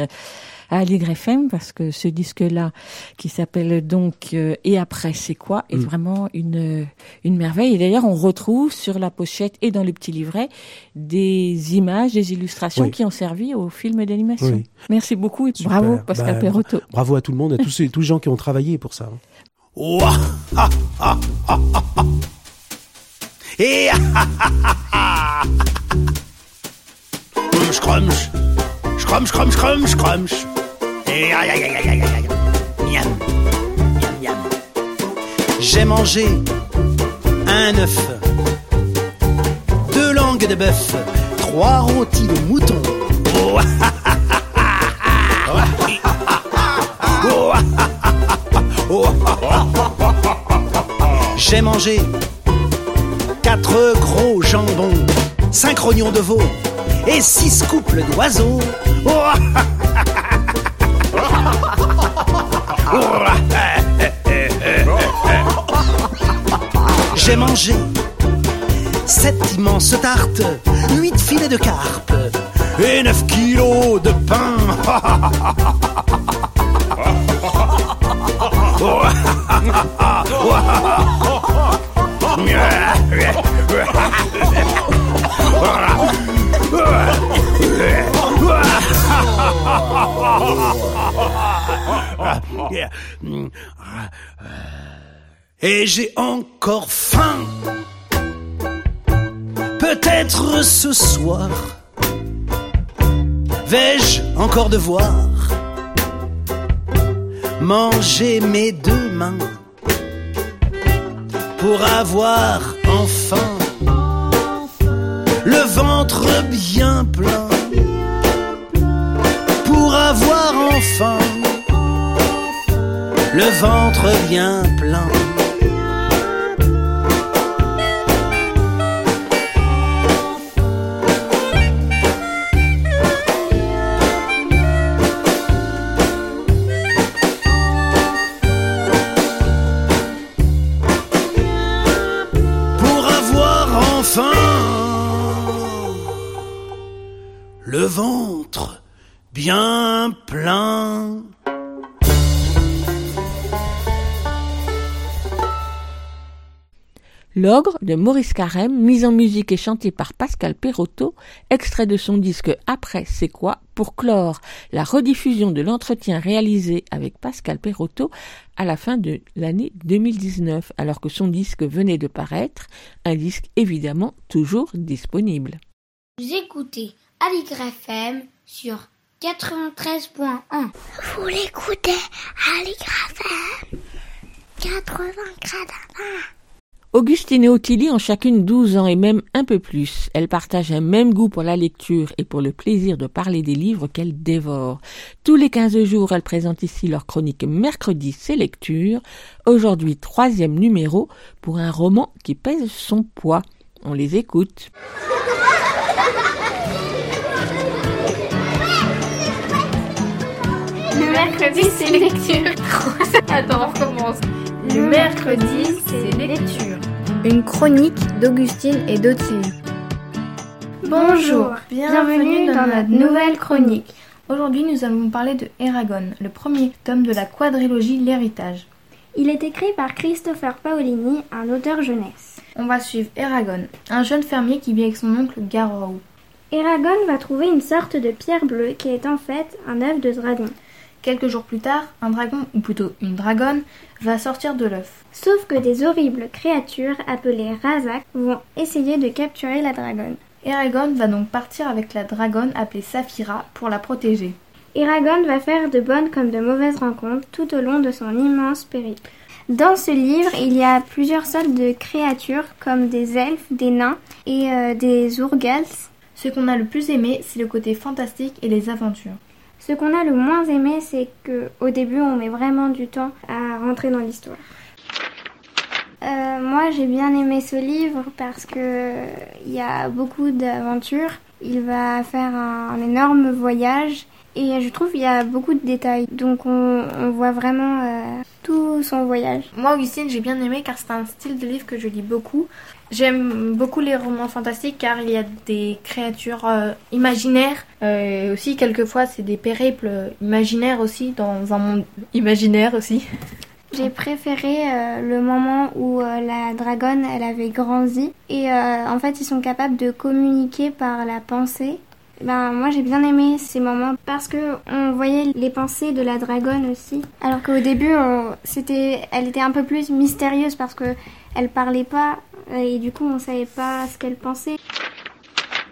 à Allegre FM parce que ce disque-là, qui s'appelle donc euh, Et après, c'est quoi, est Mm. vraiment une une merveille. Et d'ailleurs, on retrouve sur la pochette et dans le petit livret des images, des illustrations Oui. qui ont servi au film d'animation. Oui. Merci beaucoup et Super. bravo, Pascal Bah, Perotto. Bravo à tout le monde, à tous, tous les gens qui ont travaillé pour ça. Miam, miam, miam. J'ai mangé un œuf, deux langues de bœuf, trois rôtis de mouton. J'ai mangé quatre gros jambons, cinq rognons de veau et six couples d'oiseaux. J'ai mangé sept immenses tartes, huit filets de carpe et neuf kilos de pain. Et j'ai encore faim. Peut-être ce soir vais-je encore devoir manger mes deux mains pour avoir enfin le ventre bien plein? Avoir enfin le ventre bien plein. Pour avoir enfin le ventre bien L'ogre de Maurice Carême, mise en musique et chanté par Pascal Perotto, extrait de son disque Après c'est quoi pour clore la rediffusion de l'entretien réalisé avec Pascal Perotto à la fin de l'année 2019, alors que son disque venait de paraître, un disque évidemment toujours disponible. Vous écoutez Aligre FM sur 93.1. Vous l'écoutez à l'IGRAFM 80 gradins. Augustine et Ottilie ont chacune 12 ans et même un peu plus. Elles partagent un même goût pour la lecture et pour le plaisir de parler des livres qu'elles dévorent. Tous les 15 jours, elles présentent ici leur chronique Mercredi, c'est lecture. Aujourd'hui, troisième numéro pour un roman qui pèse son poids. On les écoute. Mercredi, c'est lecture. Attends, on recommence. Le mercredi, c'est lecture. Une chronique d'Augustine et d'Ottilie. Bonjour, bienvenue dans notre nouvelle chronique. Aujourd'hui, nous allons vous parler de Eragon, le premier tome de la quadrilogie L'héritage. Il est écrit par Christopher Paolini, un auteur jeunesse. On va suivre Eragon, un jeune fermier qui vit avec son oncle Garou. Eragon va trouver une sorte de pierre bleue qui est en fait un œuf de dragon. Quelques jours plus tard, un dragon, ou plutôt une dragonne, va sortir de l'œuf. Sauf que des horribles créatures appelées Razak vont essayer de capturer la dragonne. Eragon va donc partir avec la dragonne appelée Saphira pour la protéger. Eragon va faire de bonnes comme de mauvaises rencontres tout au long de son immense périple. Dans ce livre, il y a plusieurs sortes de créatures comme des elfes, des nains et euh, des ourgals. Ce qu'on a le plus aimé, c'est le côté fantastique et les aventures. Ce qu'on a le moins aimé, c'est que au début, on met vraiment du temps à rentrer dans l'histoire. Euh, moi, j'ai bien aimé ce livre parce que il y a beaucoup d'aventures. Il va faire un, énorme voyage et je trouve qu'il y a beaucoup de détails. Donc, on, on voit vraiment euh, tout son voyage. Moi, Augustine, j'ai bien aimé car c'est un style de livre que je lis beaucoup. J'aime beaucoup les romans fantastiques car il y a des créatures euh, imaginaires. Euh, aussi, quelquefois, c'est des périples imaginaires aussi, dans un monde imaginaire aussi. J'ai préféré euh, le moment où euh, la dragonne elle avait grandi et euh, en fait ils sont capables de communiquer par la pensée. Ben moi j'ai bien aimé ces moments parce que on voyait les pensées de la dragonne aussi. Alors qu'au début elle était un peu plus mystérieuse parce que elle parlait pas et du coup on savait pas ce qu'elle pensait.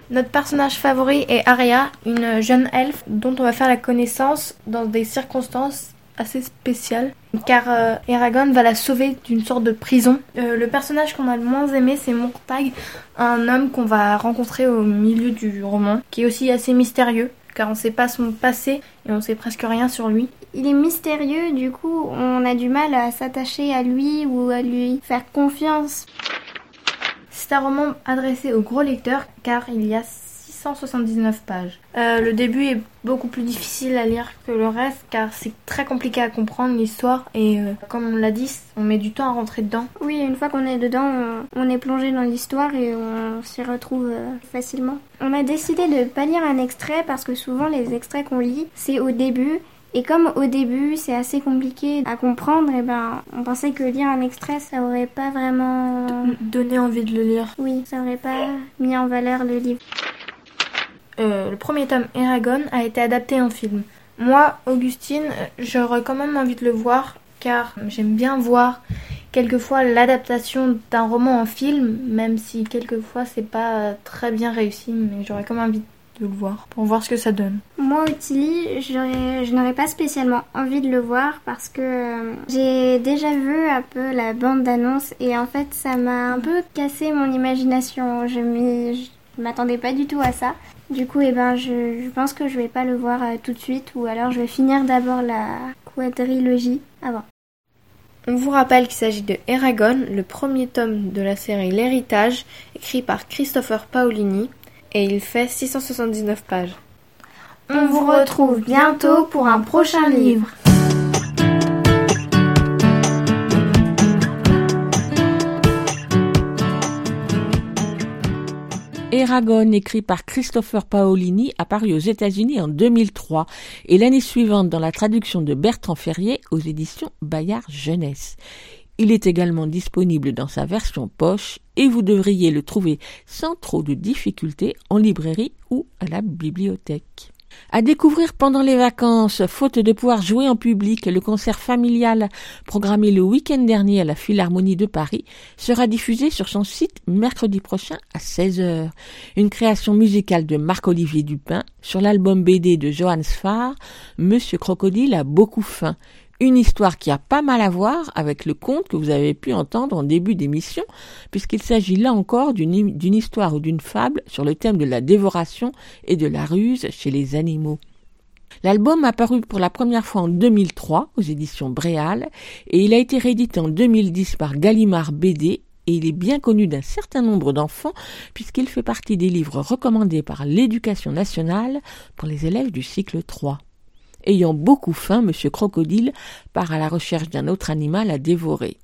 Notre personnage favori est Aria, une jeune elfe dont on va faire la connaissance dans des circonstances assez spéciales, car euh, Eragon va la sauver d'une sorte de prison. Euh, le personnage qu'on a le moins aimé, c'est Montag, un homme qu'on va rencontrer au milieu du roman, qui est aussi assez mystérieux, car on ne sait pas son passé et on sait presque rien sur lui. il est mystérieux, du coup on a du mal à s'attacher à lui ou à lui faire confiance. C'est un roman adressé aux gros lecteurs car il y a 679 pages. Euh, le début est beaucoup plus difficile à lire que le reste car c'est très compliqué à comprendre l'histoire et euh, comme on l'a dit, on met du temps à rentrer dedans. Oui, une fois qu'on est dedans, on, on est plongé dans l'histoire et on s'y retrouve euh, facilement. On a décidé de pas lire un extrait parce que souvent les extraits qu'on lit, c'est au début et comme au début c'est assez compliqué à comprendre, et ben on pensait que lire un extrait ça aurait pas vraiment Donner envie de le lire. oui, ça aurait pas mis en valeur le livre. Euh, le premier tome Eragon a été adapté en film. Moi, Augustine, j'aurais quand même envie de le voir car j'aime bien voir quelquefois l'adaptation d'un roman en film, même si quelquefois c'est pas très bien réussi, mais j'aurais quand même envie de le voir pour voir ce que ça donne. Moi, j'aurais- je n'aurais pas spécialement envie de le voir parce que euh, j'ai déjà vu un peu la bande d'annonce et en fait, ça m'a un peu cassé mon imagination. Je m'attendais pas du tout à ça. Du coup, eh ben, je, je pense que je vais pas le voir euh, tout de suite ou alors je vais finir d'abord la quadrilogie avant. On vous rappelle qu'il s'agit de Eragon, le premier tome de la série L'Héritage, écrit par Christopher Paolini, et il fait 679 pages. On vous retrouve bientôt pour un prochain livre. Eragon, écrit par Christopher Paolini, apparu aux États-Unis en 2003 et l'année suivante dans la traduction de Bertrand Ferrier aux éditions Bayard Jeunesse. Il est également disponible dans sa version poche et vous devriez le trouver sans trop de difficultés en librairie ou à la bibliothèque. À découvrir pendant les vacances, faute de pouvoir jouer en public, le concert familial programmé le week-end dernier à la Philharmonie de Paris sera diffusé sur son site mercredi prochain à 16h. Une création musicale de Marc-Olivier Dupin sur l'album BD de Johannes Farr, Monsieur Crocodile a beaucoup faim. Une histoire qui a pas mal à voir avec le conte que vous avez pu entendre en début d'émission, puisqu'il s'agit là encore d'une histoire ou d'une fable sur le thème de la dévoration et de la ruse chez les animaux. L'album a paru pour la première fois en 2003 aux éditions Bréal et il a été réédité en 2010 par Gallimard BD et il est bien connu d'un certain nombre d'enfants puisqu'il fait partie des livres recommandés par l'éducation nationale pour les élèves du cycle 3. Ayant beaucoup faim, Monsieur Crocodile part à la recherche d'un autre animal à dévorer.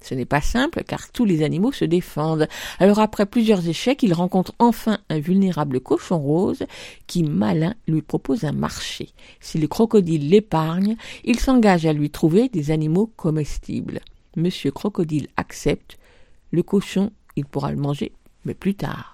Ce n'est pas simple car tous les animaux se défendent. Alors après plusieurs échecs, il rencontre enfin un vulnérable cochon rose qui, malin, lui propose un marché. Si le crocodile l'épargne, il s'engage à lui trouver des animaux comestibles. Monsieur Crocodile accepte. Le cochon, il pourra le manger, mais plus tard.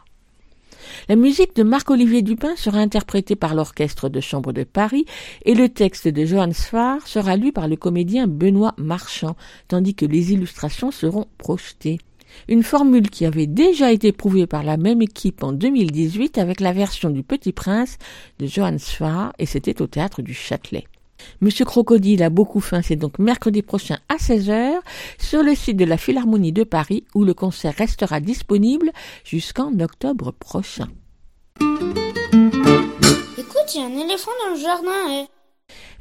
La musique de Marc-Olivier Dupin sera interprétée par l'Orchestre de Chambre de Paris et le texte de Johannes Farr sera lu par le comédien Benoît Marchand, tandis que les illustrations seront projetées. Une formule qui avait déjà été prouvée par la même équipe en 2018 avec la version du Petit Prince de Johannes Farr et c'était au théâtre du Châtelet. Monsieur Crocodile a beaucoup faim, c'est donc mercredi prochain à 16h sur le site de la Philharmonie de Paris où le concert restera disponible jusqu'en octobre prochain. Écoute, il y a un éléphant dans le jardin, eh.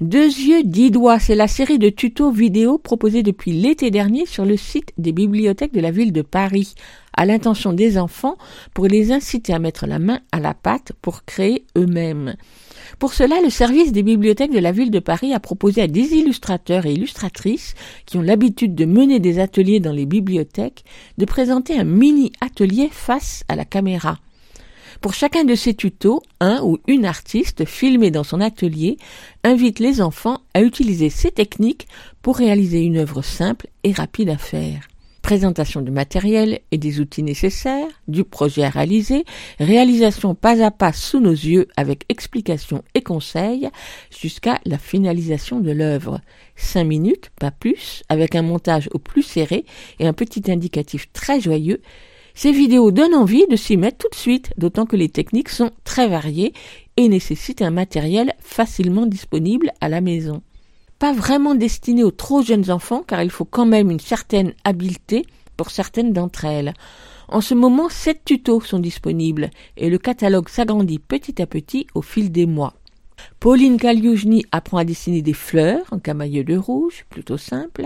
Deux yeux, dix doigts, c'est la série de tutos vidéo proposée depuis l'été dernier sur le site des bibliothèques de la ville de Paris, à l'intention des enfants pour les inciter à mettre la main à la pâte pour créer eux-mêmes. Pour cela, le service des bibliothèques de la ville de Paris a proposé à des illustrateurs et illustratrices qui ont l'habitude de mener des ateliers dans les bibliothèques de présenter un mini atelier face à la caméra. Pour chacun de ces tutos, un ou une artiste filmé dans son atelier invite les enfants à utiliser ces techniques pour réaliser une œuvre simple et rapide à faire. Présentation du matériel et des outils nécessaires, du projet à réaliser, réalisation pas à pas sous nos yeux avec explications et conseils jusqu'à la finalisation de l'œuvre. Cinq minutes, pas plus, avec un montage au plus serré et un petit indicatif très joyeux ces vidéos donnent envie de s'y mettre tout de suite, d'autant que les techniques sont très variées et nécessitent un matériel facilement disponible à la maison. Pas vraiment destiné aux trop jeunes enfants car il faut quand même une certaine habileté pour certaines d'entre elles. En ce moment, sept tutos sont disponibles et le catalogue s'agrandit petit à petit au fil des mois. Pauline Kaliujny apprend à dessiner des fleurs en camailleux de rouge, plutôt simple.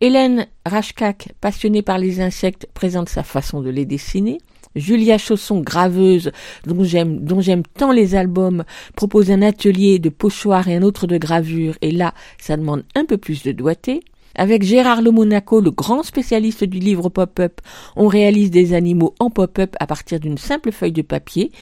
Hélène Rachkak, passionnée par les insectes, présente sa façon de les dessiner. Julia Chausson, graveuse, dont j'aime, tant les albums, propose un atelier de pochoir et un autre de gravure, et là, ça demande un peu plus de doigté. Avec Gérard Le Monaco, le grand spécialiste du livre pop-up, on réalise des animaux en pop-up à partir d'une simple feuille de papier.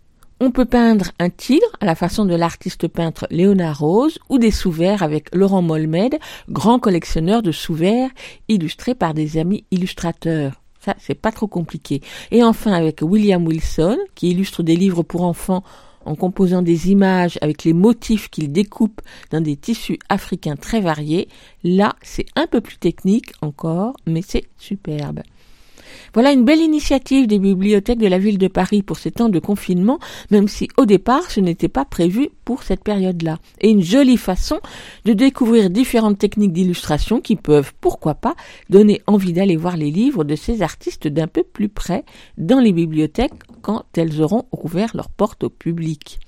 On peut peindre un tigre à la façon de l'artiste peintre Léonard Rose ou des sous-verts avec Laurent Molmed, grand collectionneur de sous-verts illustrés par des amis illustrateurs. Ça, c'est pas trop compliqué. Et enfin avec William Wilson, qui illustre des livres pour enfants en composant des images avec les motifs qu'il découpe dans des tissus africains très variés. Là, c'est un peu plus technique encore, mais c'est superbe. Voilà une belle initiative des bibliothèques de la ville de Paris pour ces temps de confinement, même si au départ ce n'était pas prévu pour cette période-là. Et une jolie façon de découvrir différentes techniques d'illustration qui peuvent, pourquoi pas, donner envie d'aller voir les livres de ces artistes d'un peu plus près dans les bibliothèques quand elles auront ouvert leurs portes au public.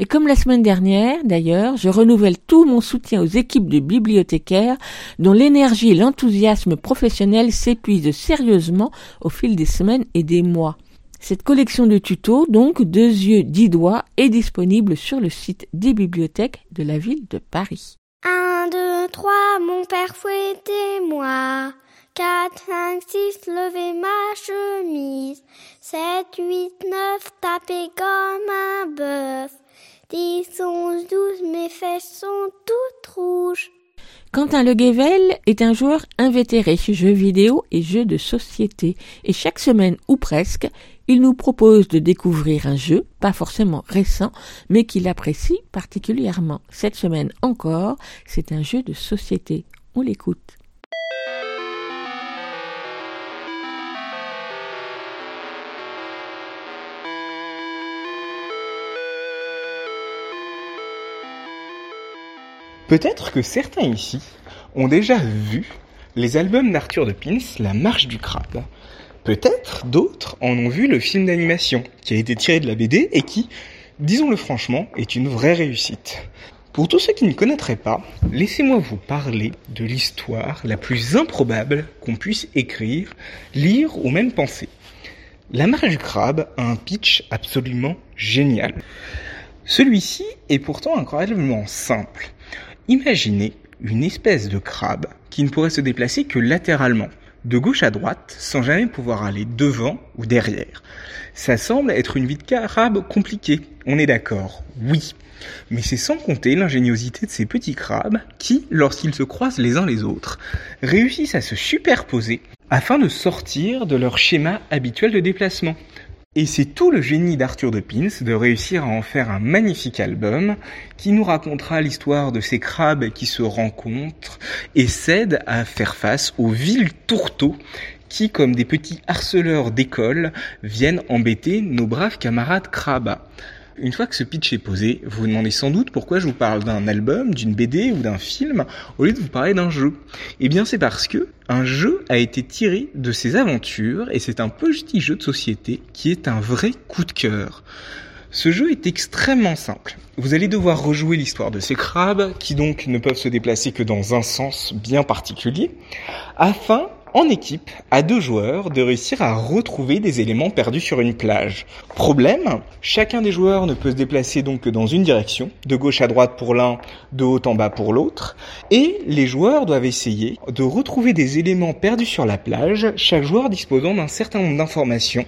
Et comme la semaine dernière, d'ailleurs, je renouvelle tout mon soutien aux équipes de bibliothécaires dont l'énergie et l'enthousiasme professionnel s'épuisent sérieusement au fil des semaines et des mois. Cette collection de tutos, donc deux yeux, dix doigts, est disponible sur le site des bibliothèques de la ville de Paris. Un, deux, trois, mon père fouettait-moi. 4, 5, 6, levez ma chemise. 7, 8, 9, tapez comme un bœuf. 10, 11, 12, mes fesses sont toutes rouges. Quentin Le Guével est un joueur invétéré jeux vidéo et jeux de société. Et chaque semaine, ou presque, il nous propose de découvrir un jeu, pas forcément récent, mais qu'il apprécie particulièrement. Cette semaine encore, c'est un jeu de société. On l'écoute. Peut-être que certains ici ont déjà vu les albums d'Arthur de Pins, La Marche du Crabe. Peut-être d'autres en ont vu le film d'animation qui a été tiré de la BD et qui, disons-le franchement, est une vraie réussite. Pour tous ceux qui ne connaîtraient pas, laissez-moi vous parler de l'histoire la plus improbable qu'on puisse écrire, lire ou même penser. La marche du crabe a un pitch absolument génial. Celui-ci est pourtant incroyablement simple. Imaginez une espèce de crabe qui ne pourrait se déplacer que latéralement, de gauche à droite, sans jamais pouvoir aller devant ou derrière. Ça semble être une vie de crabe compliquée, on est d'accord, oui. Mais c'est sans compter l'ingéniosité de ces petits crabes qui, lorsqu'ils se croisent les uns les autres, réussissent à se superposer afin de sortir de leur schéma habituel de déplacement. Et c'est tout le génie d'Arthur de Pins de réussir à en faire un magnifique album qui nous racontera l'histoire de ces crabes qui se rencontrent et s'aident à faire face aux villes tourteaux qui, comme des petits harceleurs d'école, viennent embêter nos braves camarades crabes. Une fois que ce pitch est posé, vous vous demandez sans doute pourquoi je vous parle d'un album, d'une BD ou d'un film au lieu de vous parler d'un jeu. Eh bien c'est parce que un jeu a été tiré de ces aventures et c'est un petit jeu de société qui est un vrai coup de cœur. Ce jeu est extrêmement simple. Vous allez devoir rejouer l'histoire de ces crabes, qui donc ne peuvent se déplacer que dans un sens bien particulier, afin en équipe à deux joueurs de réussir à retrouver des éléments perdus sur une plage. Problème, chacun des joueurs ne peut se déplacer donc que dans une direction, de gauche à droite pour l'un, de haut en bas pour l'autre, et les joueurs doivent essayer de retrouver des éléments perdus sur la plage, chaque joueur disposant d'un certain nombre d'informations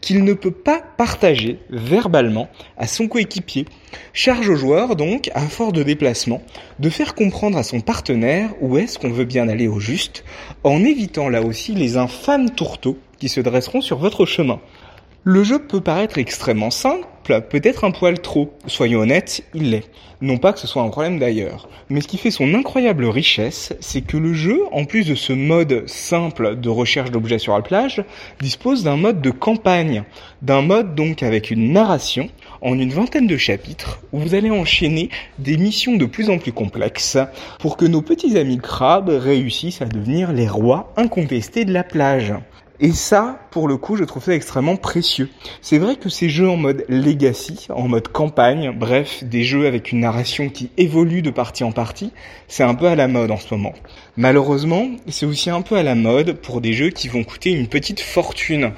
qu'il ne peut pas partager verbalement à son coéquipier. Charge au joueur donc, à force de déplacement, de faire comprendre à son partenaire où est-ce qu'on veut bien aller au juste, en évitant là aussi les infâmes tourteaux qui se dresseront sur votre chemin. Le jeu peut paraître extrêmement simple, peut-être un poil trop. Soyons honnêtes, il l'est. Non pas que ce soit un problème d'ailleurs. Mais ce qui fait son incroyable richesse, c'est que le jeu, en plus de ce mode simple de recherche d'objets sur la plage, dispose d'un mode de campagne. D'un mode donc avec une narration en une vingtaine de chapitres vous allez enchaîner des missions de plus en plus complexes pour que nos petits amis crabes réussissent à devenir les rois incontestés de la plage. Et ça, pour le coup, je trouve ça extrêmement précieux. C'est vrai que ces jeux en mode legacy, en mode campagne, bref, des jeux avec une narration qui évolue de partie en partie, c'est un peu à la mode en ce moment. Malheureusement, c'est aussi un peu à la mode pour des jeux qui vont coûter une petite fortune.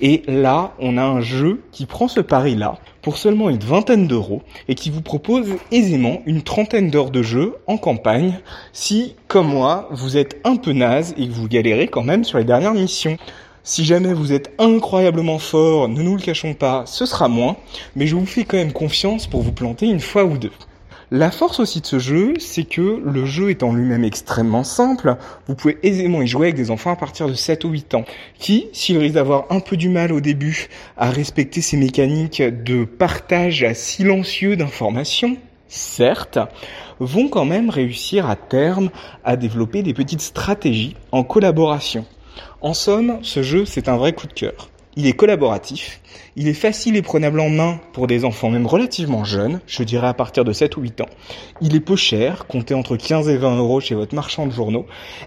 Et là, on a un jeu qui prend ce pari-là pour seulement une vingtaine d'euros et qui vous propose aisément une trentaine d'heures de jeu en campagne si, comme moi, vous êtes un peu naze et que vous galérez quand même sur les dernières missions. Si jamais vous êtes incroyablement fort, ne nous le cachons pas, ce sera moins, mais je vous fais quand même confiance pour vous planter une fois ou deux. La force aussi de ce jeu, c'est que le jeu en lui-même extrêmement simple, vous pouvez aisément y jouer avec des enfants à partir de 7 ou 8 ans, qui, s'ils risquent d'avoir un peu du mal au début à respecter ces mécaniques de partage silencieux d'informations, certes, vont quand même réussir à terme à développer des petites stratégies en collaboration. En somme, ce jeu, c'est un vrai coup de cœur. Il est collaboratif, il est facile et prenable en main pour des enfants même relativement jeunes, je dirais à partir de 7 ou 8 ans. Il est peu cher, compté entre 15 et 20 euros chez votre marchand de journaux,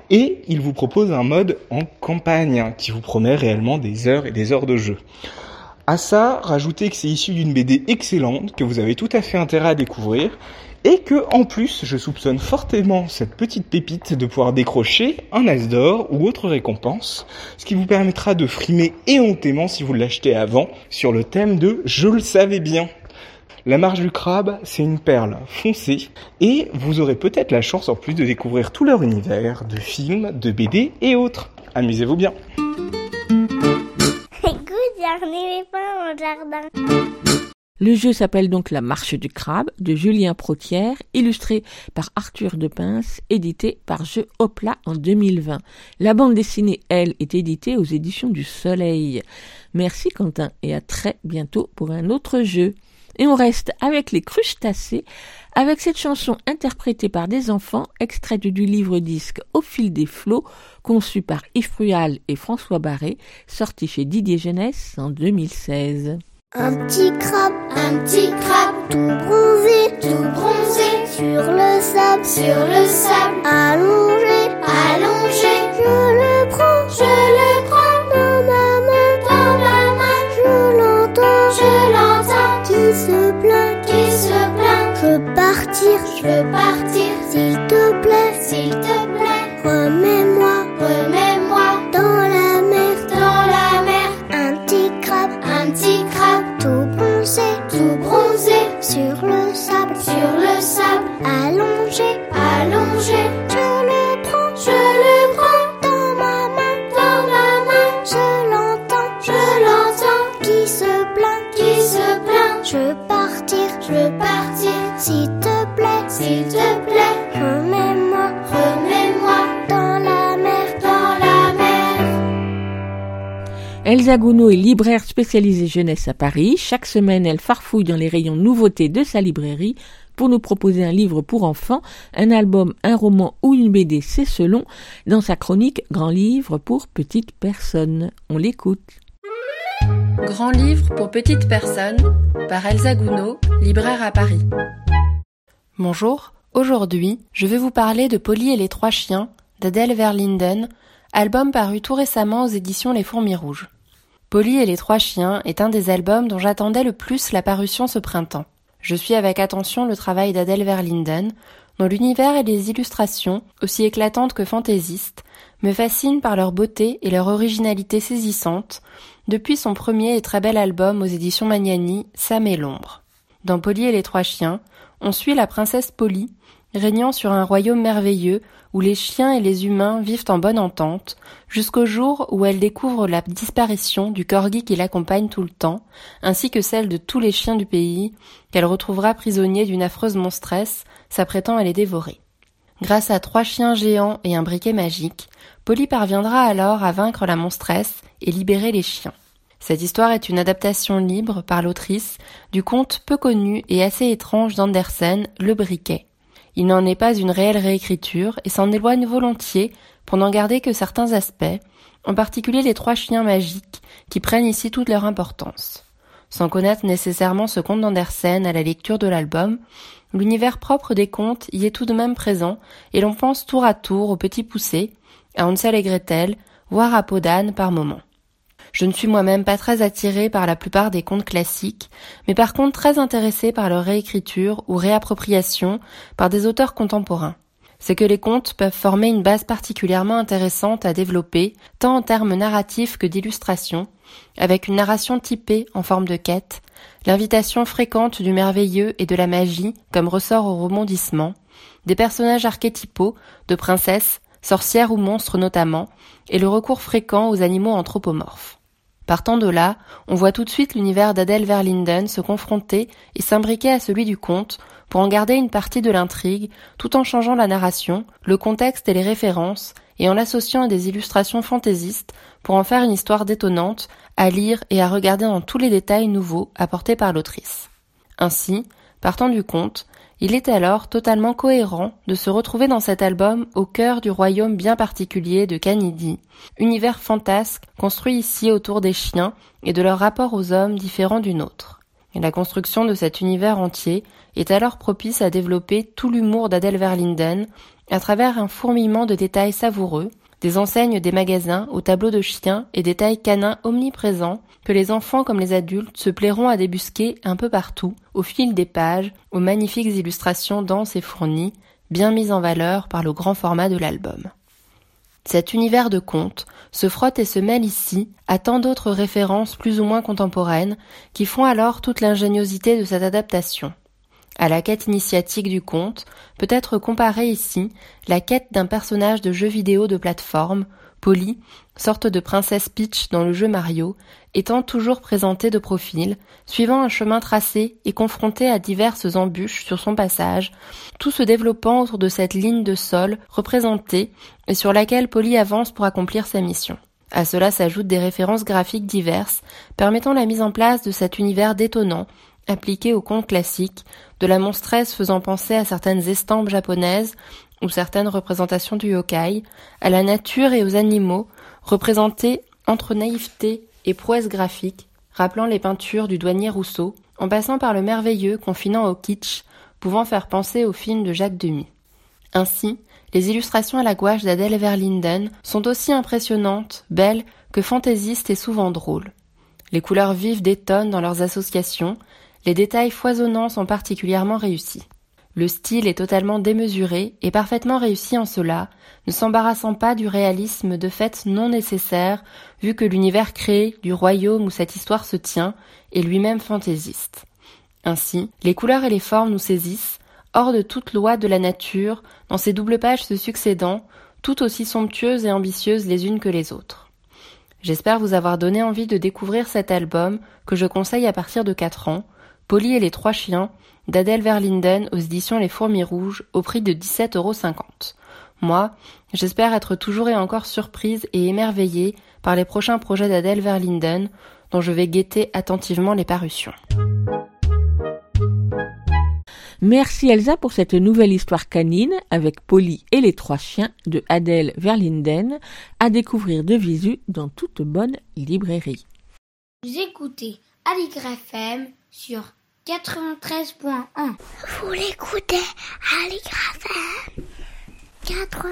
et il vous propose un mode en campagne qui vous promet réellement des heures et des heures de jeu. À ça, rajoutez que c'est issu d'une BD excellente que vous avez tout à fait intérêt à découvrir et que en plus je soupçonne fortement cette petite pépite de pouvoir décrocher un as d'or ou autre récompense, ce qui vous permettra de frimer éhontément si vous l'achetez avant sur le thème de je le savais bien. La marche du crabe, c'est une perle foncée et vous aurez peut-être la chance en plus de découvrir tout leur univers de films, de BD et autres. Amusez-vous bien. Écoute, un éléphant au jardin. Le jeu s'appelle donc La Marche du Crabe de Julien Protière, illustré par Arthur de Pince, édité par Jeu Hopla en 2020. La bande dessinée, elle, est éditée aux éditions du Soleil. Merci Quentin et à très bientôt pour un autre jeu. Et on reste avec les crustacés, avec cette chanson interprétée par des enfants, extraite du livre disque Au fil des flots, conçu par Yves Prual et François Barré, sorti chez Didier Jeunesse en 2016. Un petit crabe, un petit crabe, tout bronzé, tout bronzé, sur le sable, sur le sable, allongé, allongé, je le prends, je le prends dans ma main, dans ma main, je l'entends, je l'entends, qui se plaint, qui se plaint, je veux partir, je veux partir, s'il te plaît, s'il te plaît, remets-moi, sur le sable, allongé, allongé, je le prends, je le prends dans ma main, dans ma main, je l'entends, je l'entends, qui se plaint, qui se plaint, je veux partir, je veux partir, s'il te plaît, s'il te plaît, remets-moi, remets-moi dans la mer, dans la mer. Elsa Gounod est libraire spécialisée jeunesse à Paris. Chaque semaine, elle farfouille dans les rayons nouveautés de sa librairie pour nous proposer un livre pour enfants, un album, un roman ou une BD, c'est selon, dans sa chronique Grand livre pour petites personnes. On l'écoute. Grand livre pour petites personnes par Elsa Gounod, libraire à Paris. Bonjour, aujourd'hui je vais vous parler de Polly et les trois chiens d'Adèle Verlinden, album paru tout récemment aux éditions Les Fourmis Rouges. Polly et les trois chiens est un des albums dont j'attendais le plus la parution ce printemps. Je suis avec attention le travail d'Adèle Verlinden, dont l'univers et les illustrations, aussi éclatantes que fantaisistes, me fascinent par leur beauté et leur originalité saisissante, depuis son premier et très bel album aux éditions Magnani, Sam et l'ombre. Dans Polly et les trois chiens, on suit la princesse Polly, régnant sur un royaume merveilleux où les chiens et les humains vivent en bonne entente, jusqu'au jour où elle découvre la disparition du corgi qui l'accompagne tout le temps, ainsi que celle de tous les chiens du pays, qu'elle retrouvera prisonniers d'une affreuse monstresse, s'apprêtant à les dévorer. Grâce à trois chiens géants et un briquet magique, Polly parviendra alors à vaincre la monstresse et libérer les chiens. Cette histoire est une adaptation libre par l'autrice du conte peu connu et assez étrange d'Andersen, Le Briquet. Il n'en est pas une réelle réécriture et s'en éloigne volontiers pour n'en garder que certains aspects, en particulier les trois chiens magiques qui prennent ici toute leur importance. Sans connaître nécessairement ce conte d'Andersen à la lecture de l'album, l'univers propre des contes y est tout de même présent et l'on pense tour à tour au petit poussé, à Hansel et Gretel voire à peau d'âne par moment. Je ne suis moi-même pas très attirée par la plupart des contes classiques, mais par contre très intéressée par leur réécriture ou réappropriation par des auteurs contemporains. C'est que les contes peuvent former une base particulièrement intéressante à développer, tant en termes narratifs que d'illustration, avec une narration typée en forme de quête, l'invitation fréquente du merveilleux et de la magie comme ressort au rebondissement, des personnages archétypaux, de princesses, sorcières ou monstres notamment, et le recours fréquent aux animaux anthropomorphes. Partant de là, on voit tout de suite l'univers d'Adèle Verlinden se confronter et s'imbriquer à celui du conte pour en garder une partie de l'intrigue, tout en changeant la narration, le contexte et les références, et en l'associant à des illustrations fantaisistes pour en faire une histoire détonnante, à lire et à regarder dans tous les détails nouveaux apportés par l'autrice. Ainsi, partant du conte, il est alors totalement cohérent de se retrouver dans cet album au cœur du royaume bien particulier de Canidi, univers fantasque construit ici autour des chiens et de leur rapport aux hommes différents d'une autre. Et la construction de cet univers entier est alors propice à développer tout l'humour d'Adèle Verlinden à travers un fourmillement de détails savoureux, des enseignes des magasins aux tableaux de chiens et des tailles canins omniprésents que les enfants comme les adultes se plairont à débusquer un peu partout, au fil des pages, aux magnifiques illustrations denses et fournies, bien mises en valeur par le grand format de l'album. Cet univers de contes se frotte et se mêle ici à tant d'autres références plus ou moins contemporaines qui font alors toute l'ingéniosité de cette adaptation. À la quête initiatique du conte peut être comparée ici la quête d'un personnage de jeu vidéo de plateforme, Polly, sorte de princesse Peach dans le jeu Mario, étant toujours présentée de profil, suivant un chemin tracé et confrontée à diverses embûches sur son passage, tout se développant autour de cette ligne de sol représentée et sur laquelle Polly avance pour accomplir sa mission. À cela s'ajoutent des références graphiques diverses, permettant la mise en place de cet univers détonnant appliqué au conte classique, de la monstresse faisant penser à certaines estampes japonaises ou certaines représentations du yokai, à la nature et aux animaux, représentés entre naïveté et prouesse graphique, rappelant les peintures du douanier Rousseau, en passant par le merveilleux confinant au kitsch, pouvant faire penser au film de Jacques Demy. Ainsi, les illustrations à la gouache d'Adèle Verlinden sont aussi impressionnantes, belles, que fantaisistes et souvent drôles. Les couleurs vives détonnent dans leurs associations, les détails foisonnants sont particulièrement réussis. Le style est totalement démesuré et parfaitement réussi en cela, ne s'embarrassant pas du réalisme de fait non nécessaire, vu que l'univers créé du royaume où cette histoire se tient est lui-même fantaisiste. Ainsi, les couleurs et les formes nous saisissent, hors de toute loi de la nature, dans ces doubles pages se succédant, tout aussi somptueuses et ambitieuses les unes que les autres. J'espère vous avoir donné envie de découvrir cet album que je conseille à partir de 4 ans, Polly et les trois chiens, d'Adèle Verlinden aux éditions Les Fourmis Rouges, au prix de 17,50 euros. Moi, j'espère être toujours et encore surprise et émerveillée par les prochains projets d'Adèle Verlinden, dont je vais guetter attentivement les parutions. Merci Elsa pour cette nouvelle histoire canine avec Polly et les trois chiens de Adèle Verlinden à découvrir de visu dans toute bonne librairie. Vous écoutez FM sur 93.1. Vous l'écoutez à l'IGRAFM 80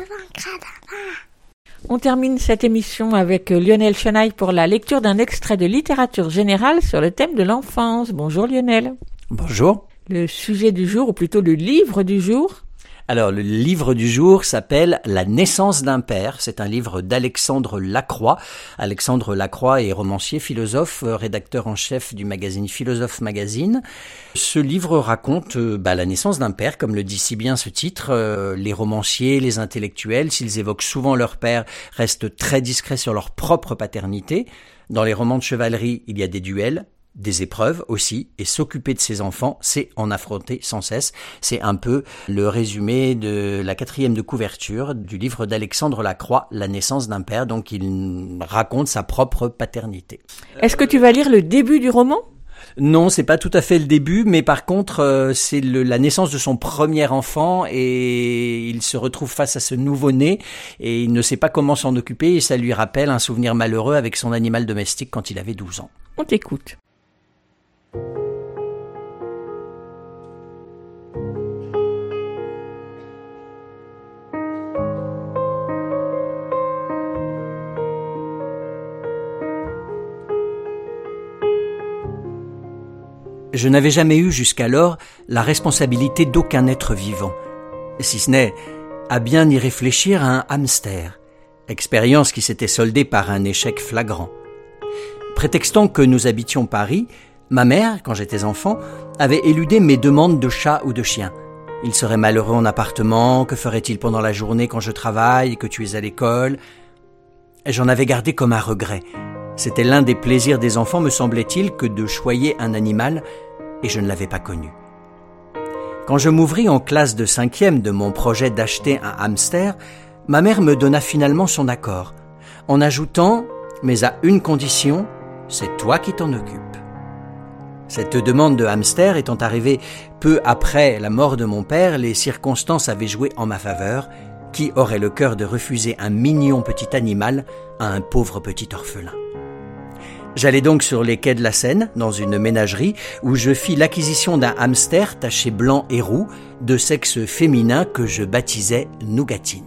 On termine cette émission avec Lionel Chenaille pour la lecture d'un extrait de littérature générale sur le thème de l'enfance. Bonjour Lionel. Bonjour. Le sujet du jour, ou plutôt le livre du jour alors, le livre du jour s'appelle La naissance d'un père. C'est un livre d'Alexandre Lacroix. Alexandre Lacroix est romancier, philosophe, euh, rédacteur en chef du magazine Philosophe Magazine. Ce livre raconte euh, bah, la naissance d'un père, comme le dit si bien ce titre. Euh, les romanciers, les intellectuels, s'ils évoquent souvent leur père, restent très discrets sur leur propre paternité. Dans les romans de chevalerie, il y a des duels, des épreuves aussi, et s'occuper de ses enfants, c'est en affronter sans cesse. C'est un peu le résumé de la quatrième de couverture du livre d'Alexandre Lacroix, La naissance d'un père, donc il raconte sa propre paternité. Est-ce que tu vas lire le début du roman? Non, c'est pas tout à fait le début, mais par contre, euh, c'est la naissance de son premier enfant et il se retrouve face à ce nouveau-né et il ne sait pas comment s'en occuper et ça lui rappelle un souvenir malheureux avec son animal domestique quand il avait 12 ans. On t'écoute. Je n'avais jamais eu jusqu'alors la responsabilité d'aucun être vivant, si ce n'est à bien y réfléchir à un hamster, expérience qui s'était soldée par un échec flagrant. Prétextant que nous habitions Paris, ma mère, quand j'étais enfant, avait éludé mes demandes de chat ou de chien. Il serait malheureux en appartement, que ferait-il pendant la journée quand je travaille, que tu es à l'école? J'en avais gardé comme un regret. C'était l'un des plaisirs des enfants, me semblait-il, que de choyer un animal, et je ne l'avais pas connu. Quand je m'ouvris en classe de cinquième de mon projet d'acheter un hamster, ma mère me donna finalement son accord, en ajoutant, mais à une condition, c'est toi qui t'en occupes. Cette demande de hamster étant arrivée peu après la mort de mon père, les circonstances avaient joué en ma faveur. Qui aurait le cœur de refuser un mignon petit animal à un pauvre petit orphelin? J'allais donc sur les quais de la Seine, dans une ménagerie, où je fis l'acquisition d'un hamster taché blanc et roux, de sexe féminin que je baptisais Nougatine.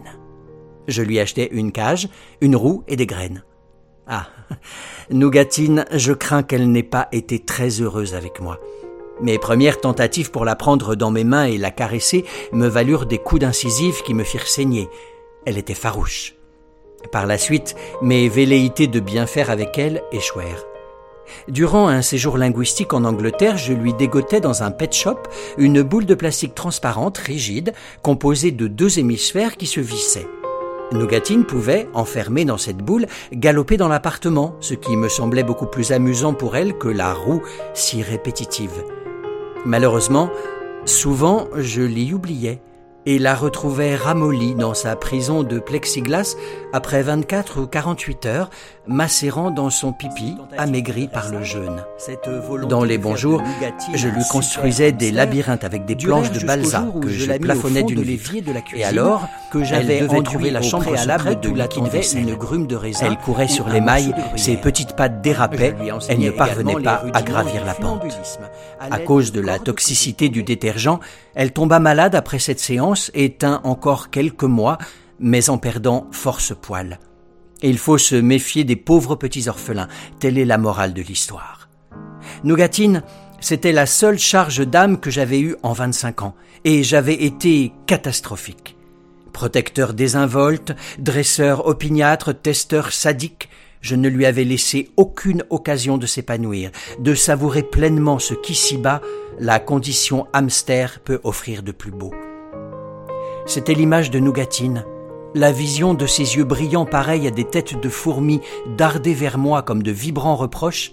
Je lui achetai une cage, une roue et des graines. Ah, Nougatine, je crains qu'elle n'ait pas été très heureuse avec moi. Mes premières tentatives pour la prendre dans mes mains et la caresser me valurent des coups d'incisive qui me firent saigner. Elle était farouche. Par la suite, mes velléités de bien faire avec elle échouèrent. Durant un séjour linguistique en Angleterre, je lui dégotais dans un pet shop une boule de plastique transparente, rigide, composée de deux hémisphères qui se vissaient. Nougatine pouvait, enfermée dans cette boule, galoper dans l'appartement, ce qui me semblait beaucoup plus amusant pour elle que la roue si répétitive. Malheureusement, souvent je l'y oubliais et la retrouvais ramollie dans sa prison de plexiglas après 24 ou 48 heures, macérant dans son pipi, amaigri par le jeûne. Dans les bons jours, je lui construisais des labyrinthes avec des planches de balsa que je plafonnais d'une vitre. Et alors que j'avais trouvé la chambre préalable de la une grume de raisin, elle courait sur les mailles, ses petites pattes dérapaient, elle ne parvenait pas à gravir la pente. À cause de la toxicité du détergent, elle tomba malade après cette séance et tint encore quelques mois, mais en perdant force poil. Et il faut se méfier des pauvres petits orphelins, telle est la morale de l'histoire. Nougatine, c'était la seule charge d'âme que j'avais eue en 25 ans, et j'avais été catastrophique. Protecteur désinvolte, dresseur opiniâtre, testeur sadique, je ne lui avais laissé aucune occasion de s'épanouir, de savourer pleinement ce qu'ici-bas la condition hamster peut offrir de plus beau. C'était l'image de Nougatine, la vision de ses yeux brillants pareils à des têtes de fourmis dardées vers moi comme de vibrants reproches,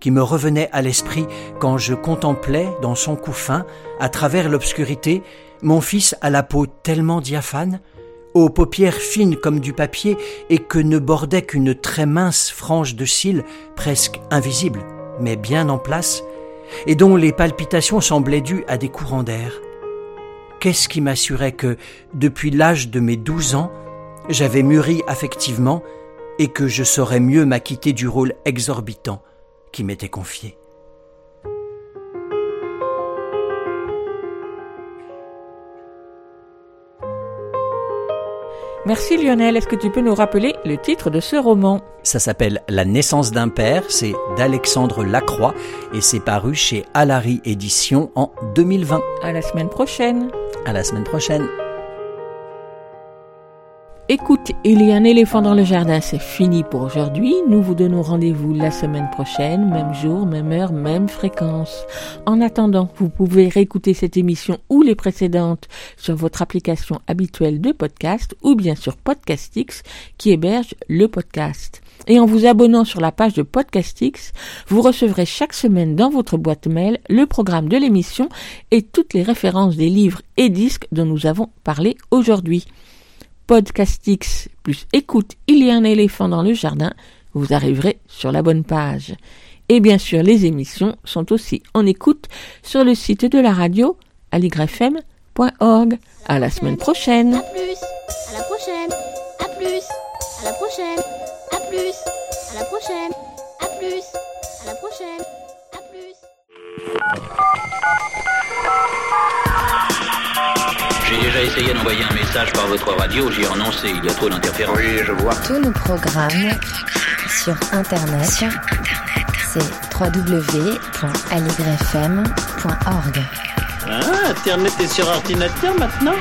qui me revenait à l'esprit quand je contemplais dans son cou fin, à travers l'obscurité, mon fils à la peau tellement diaphane, aux paupières fines comme du papier et que ne bordait qu'une très mince frange de cils, presque invisible, mais bien en place, et dont les palpitations semblaient dues à des courants d'air. Qu'est-ce qui m'assurait que, depuis l'âge de mes douze ans, j'avais mûri affectivement et que je saurais mieux m'acquitter du rôle exorbitant qui m'était confié? Merci Lionel, est-ce que tu peux nous rappeler le titre de ce roman? Ça s'appelle La naissance d'un père, c'est d'Alexandre Lacroix et c'est paru chez Alary Éditions en 2020. À la semaine prochaine. À la semaine prochaine. Écoute, il y a un éléphant dans le jardin, c'est fini pour aujourd'hui. Nous vous donnons rendez-vous la semaine prochaine, même jour, même heure, même fréquence. En attendant, vous pouvez réécouter cette émission ou les précédentes sur votre application habituelle de podcast ou bien sur Podcastix qui héberge le podcast. Et en vous abonnant sur la page de Podcastix, vous recevrez chaque semaine dans votre boîte mail le programme de l'émission et toutes les références des livres et disques dont nous avons parlé aujourd'hui. Podcastix plus écoute, il y a un éléphant dans le jardin, vous arriverez sur la bonne page. Et bien sûr, les émissions sont aussi en écoute sur le site de la radio aligrefm.org. À la semaine prochaine. À plus, à la prochaine. À plus, à la prochaine. À plus, à la prochaine. À plus, à la prochaine. À plus. J'ai déjà essayé d'envoyer un message par votre radio, j'y ai renoncé, il y a trop d'interférences. Oui, je vois. Tous nos programmes sur Internet. Sur Internet c'est www.aligrefm.org. Ah, Internet est sur ordinateur maintenant?